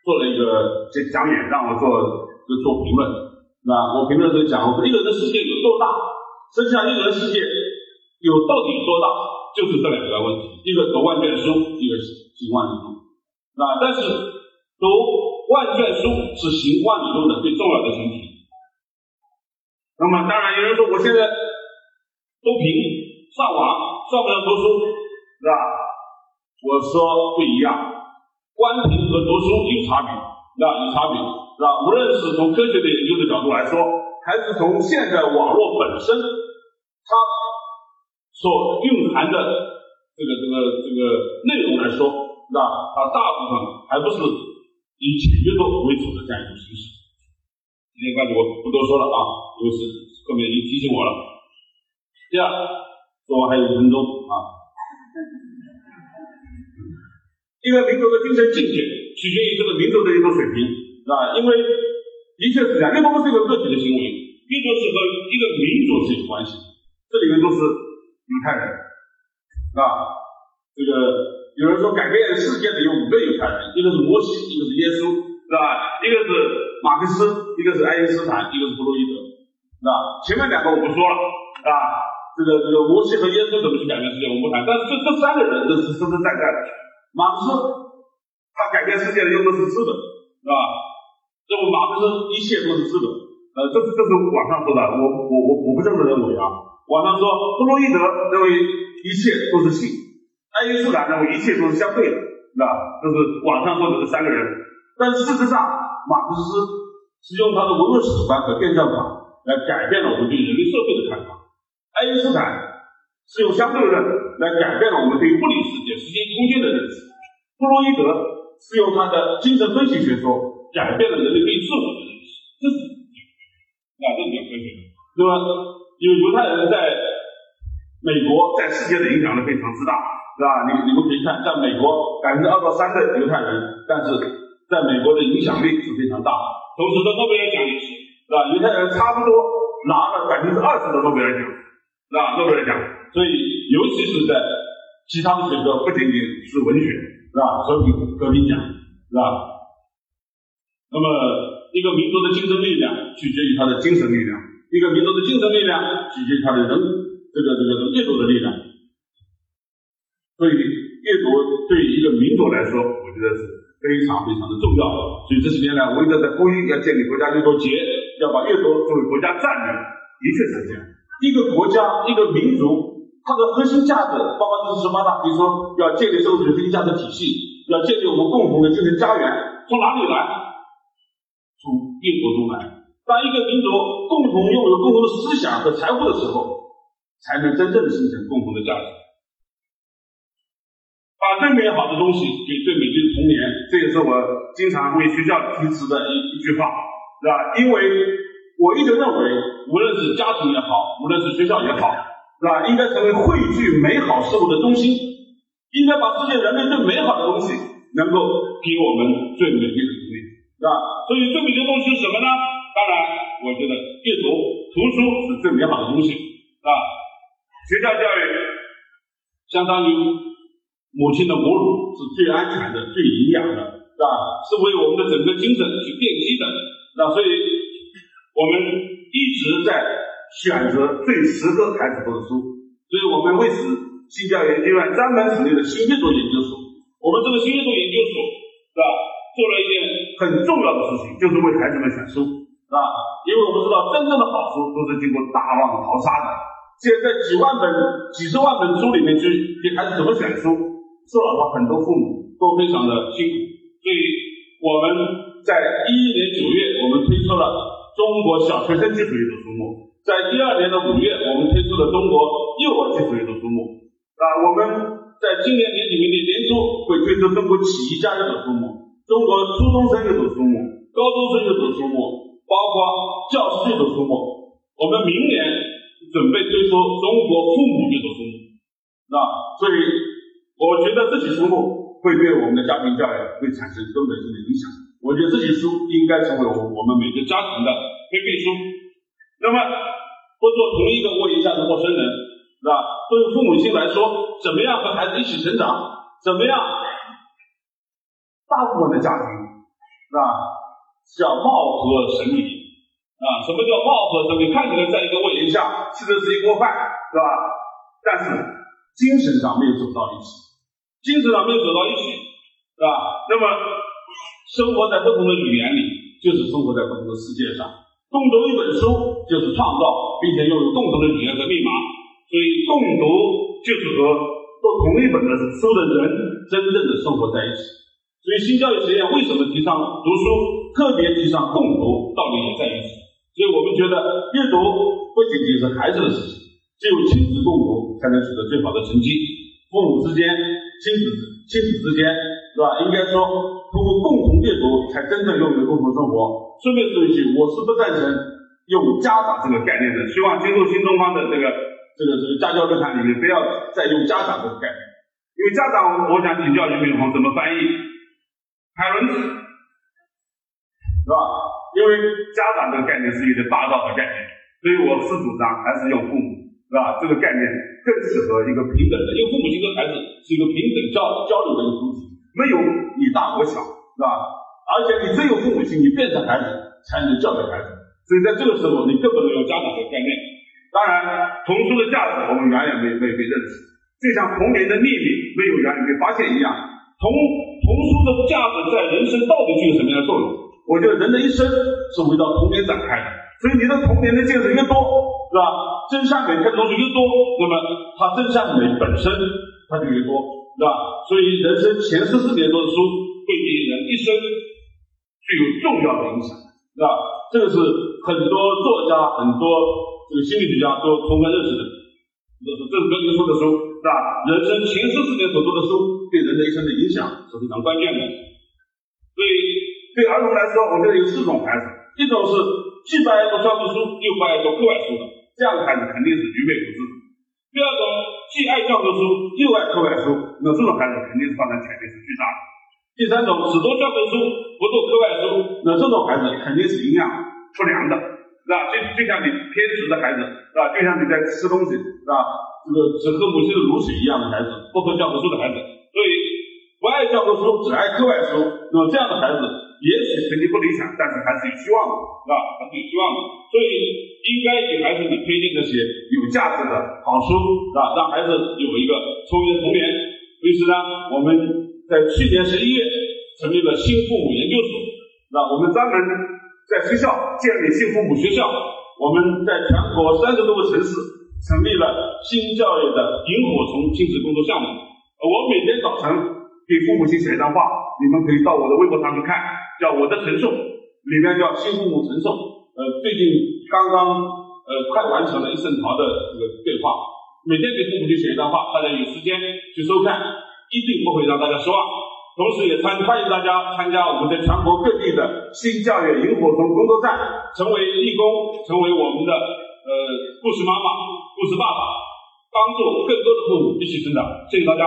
做了一个这讲演，让我做就做评论，是吧？我评论的时候讲，我说一个人的世界有多大？实际上，一个人世界有到底有多大，就是这两个问题：一个读万卷书，一个行万里路，是吧？但是读万卷书是行万里路的最重要的前提。那么，当然有人说，我现在都凭上网，上不了读书，是吧？我说不一样，观评和读书有差别，那？有差别，是吧？无论是从科学的研究的角度来说，还是从现在网络本身它所蕴含的这个这个这个内容来说，那？它大部分还不是以简阅读为主的这样一种形式。今天关系我不多说了啊，因为是后面已经提醒我了。第二，说完还有五分钟啊。一个民族的精神境界取决于这个民族的一种水平，是吧？因为的确是这样，阅读不是一个个体的行为，阅读是和一个民族是有关系。这里面都是犹太人，是吧？这个有人说改变世界的有五个犹太人，一个是摩西，一个是耶稣，是吧？一个是。马克思，一个是爱因斯坦，一个是弗洛伊德，是吧？前面两个我不说了，啊，这个这个摩西和耶稣怎么去改变世界，我不谈。但是这这三个人这是实实在在的。马克思他改变世界的用的是资本，是吧？认为马克思一切都是资本，呃，这是这是网上说的，我我我我不这么认为啊。网上说弗洛伊德认为一切都是性，爱因斯坦认为一切都是相对的，是吧？这是网上说的这三个人，但事实上。马克思是用他的唯物史观和辩证法来改变了我们对人类社会的看法，爱因斯坦是用相对论来改变了我们对物理世界、时间、空间的认识，弗洛伊德是用他的精神分析学说改变了人类对自我的认识，这是文学。那么，有犹太人在美国在世界的影响力非常之大，是吧？你你们可以看，在美国百分之二到三的犹太人，但是在美国的影响力是非常大。同时，的诺贝尔奖也是，是吧？犹太人差不多拿了百分之二十的诺贝尔奖，是吧？诺贝尔奖。所以，尤其是在其他的学科，不仅仅是文学，是吧？和平和平奖，是吧？那么，一个民族的精神力量取决于他的精神力量，一个民族的精神力量取决于他的人这个这个阅读的力量。所以，阅读对于一个民族来说，我觉得是非常非常的重要。所以这些年来，我一直在呼吁要建立国家阅读节，要把阅读作为国家战略。的确是这样，一个国家、一个民族，它的核心价值，包括这十八大，比如说要建立社会主义核心价值体系，要建立我们共同的精神家园，从哪里来？从阅读中来。当一个民族共同拥有共同的思想和财富的时候，才能真正的形成共同的价值。把最美好的东西给最美丽的童年，这也是我经常为学校提词的一一句话，是吧？因为我一直认为，无论是家庭也好，无论是学校也好，是吧？应该成为汇聚美好事物的中心，应该把世界人类最美好的东西，能够给我们最美丽的童年。是吧？所以最美丽的东西是什么呢？当然，我觉得阅读、图书是最美好的东西，是吧？学校教育相当于母亲的母乳，是最安全的、最营养的，是吧？是为我们的整个精神去奠基的。那所以，我们一直在选择最适合孩子读的书。所以我们为此，新教研究院专门成立了新阅读研究所。我们这个新阅读研究所，是吧？做了一件很重要的事情，就是为孩子们选书，是吧？因为我们知道，真正的好书都是经过大浪淘沙的。现在几万本、几十万本书里面去给孩子怎么选书，说老实话，很多父母都非常的辛苦。所以我们在一一年九月，我们推出了中国小学生基础阅读书目；在第二年的五月，我们推出了中国幼儿基础阅读书目。啊，我们在今年年底、明年年初会推出中国企业家阅读书目。中国初中生阅读书目、高中生阅读书目，包括教师阅读书目，我们明年准备推出中国父母阅读书目，那所以我觉得这些书目会对我们的家庭教育会产生根本性的影响。我觉得这些书应该成为我们每个家庭的必备书。那么，不做同一个屋檐下的陌生人，是吧？对于父母亲来说，怎么样和孩子一起成长？怎么样？大部分的家庭是吧，叫貌合神离啊？什么叫貌合神离？看起来在一个屋檐下吃的是一锅饭，是吧？但是精神上没有走到一起，精神上没有走到一起，是吧？那么生活在不同的语言里，就是生活在不同的世界上。共读一本书就是创造，并且拥有共同的语言和密码。所以共读就是和读同一本的书的人真正的生活在一起。所以新教育实验为什么提倡读书，特别提倡共读，道理也在于此。所以我们觉得阅读不仅仅是孩子的事情，只有亲子共读才能取得最好的成绩。父母之间、亲子亲子之间，是吧？应该说通过共同阅读，才真正拥有共同生活。顺便说一句，我是不赞成用家长这个概念的。希望进入新东方的这个这个这个家教论坛里面，不要再用家长这个概念，因为家长，我想请教俞敏洪怎么翻译。海伦，是吧？因为家长这个概念是有点霸道的概念，所以我是主张还是用父母，吧？这个概念更适合一个平等的，因为父母亲跟孩子是一个平等交交流的一个主体，没有你大我小，是吧？而且你只有父母亲，你变成孩子才能教育孩子，所以在这个时候，你更不能用家长的概念。当然，童书的价值我们远远没没被认识，就像童年的秘密没有远远被发现一样，童。童书的价值在人生到底具有什么样的作用？我觉得人的一生是围绕童年展开的，所以你的童年的见识越多，是吧？真善美看的东西越多，那么它真善美本身它就越多，是吧？所以人生前四十年多的书，会对人一生具有重要的影响，是吧？这个是很多作家、很多这个心理学家都充分认识的。这是这是跟你说的书，是吧？人生前四十年所读的书，对人的一生的影响是非常关键的。所以，对儿童来说，我觉得有四种孩子：一种是既不爱读教科书，又不爱读课外书的，这样的孩子肯定是愚昧无知。第二种，既爱教科书又爱课外书，那这种孩子肯定是发展潜力是巨大的。第三种，只读教科书不读课外书，那这种孩子肯定是营养不良的，是吧？就就像你偏食的孩子，是吧？就像你在吃东西，是吧？这个只喝母亲的乳水一样的孩子，不喝教科书的孩子，所以不爱教科书，只爱课外书，那么这样的孩子，也许成绩不理想，但是还是有希望的，是吧？还是有希望的。所以应该给孩子们推荐这些有价值的好书，是吧？让孩子有一个充裕的童年。于是呢，我们在去年十一月成立了新父母研究所，那我们专门在学校建立新父母学校，我们在全国三十多个城市。成立了新教育的萤火虫亲子工作项目。我每天早晨给父母亲写一段话，你们可以到我的微博上去看，叫我的陈述，里面叫新父母陈述。呃，最近刚刚呃快完成了一整条的这个对话。每天给父母亲写一段话，大家有时间去收看，一定不会让大家失望。同时也参欢迎大家参加我们在全国各地的新教育萤火虫工作站，成为义工，成为我们的呃故事妈妈。故事爸爸，帮助更多的父母一起成长。谢谢大家。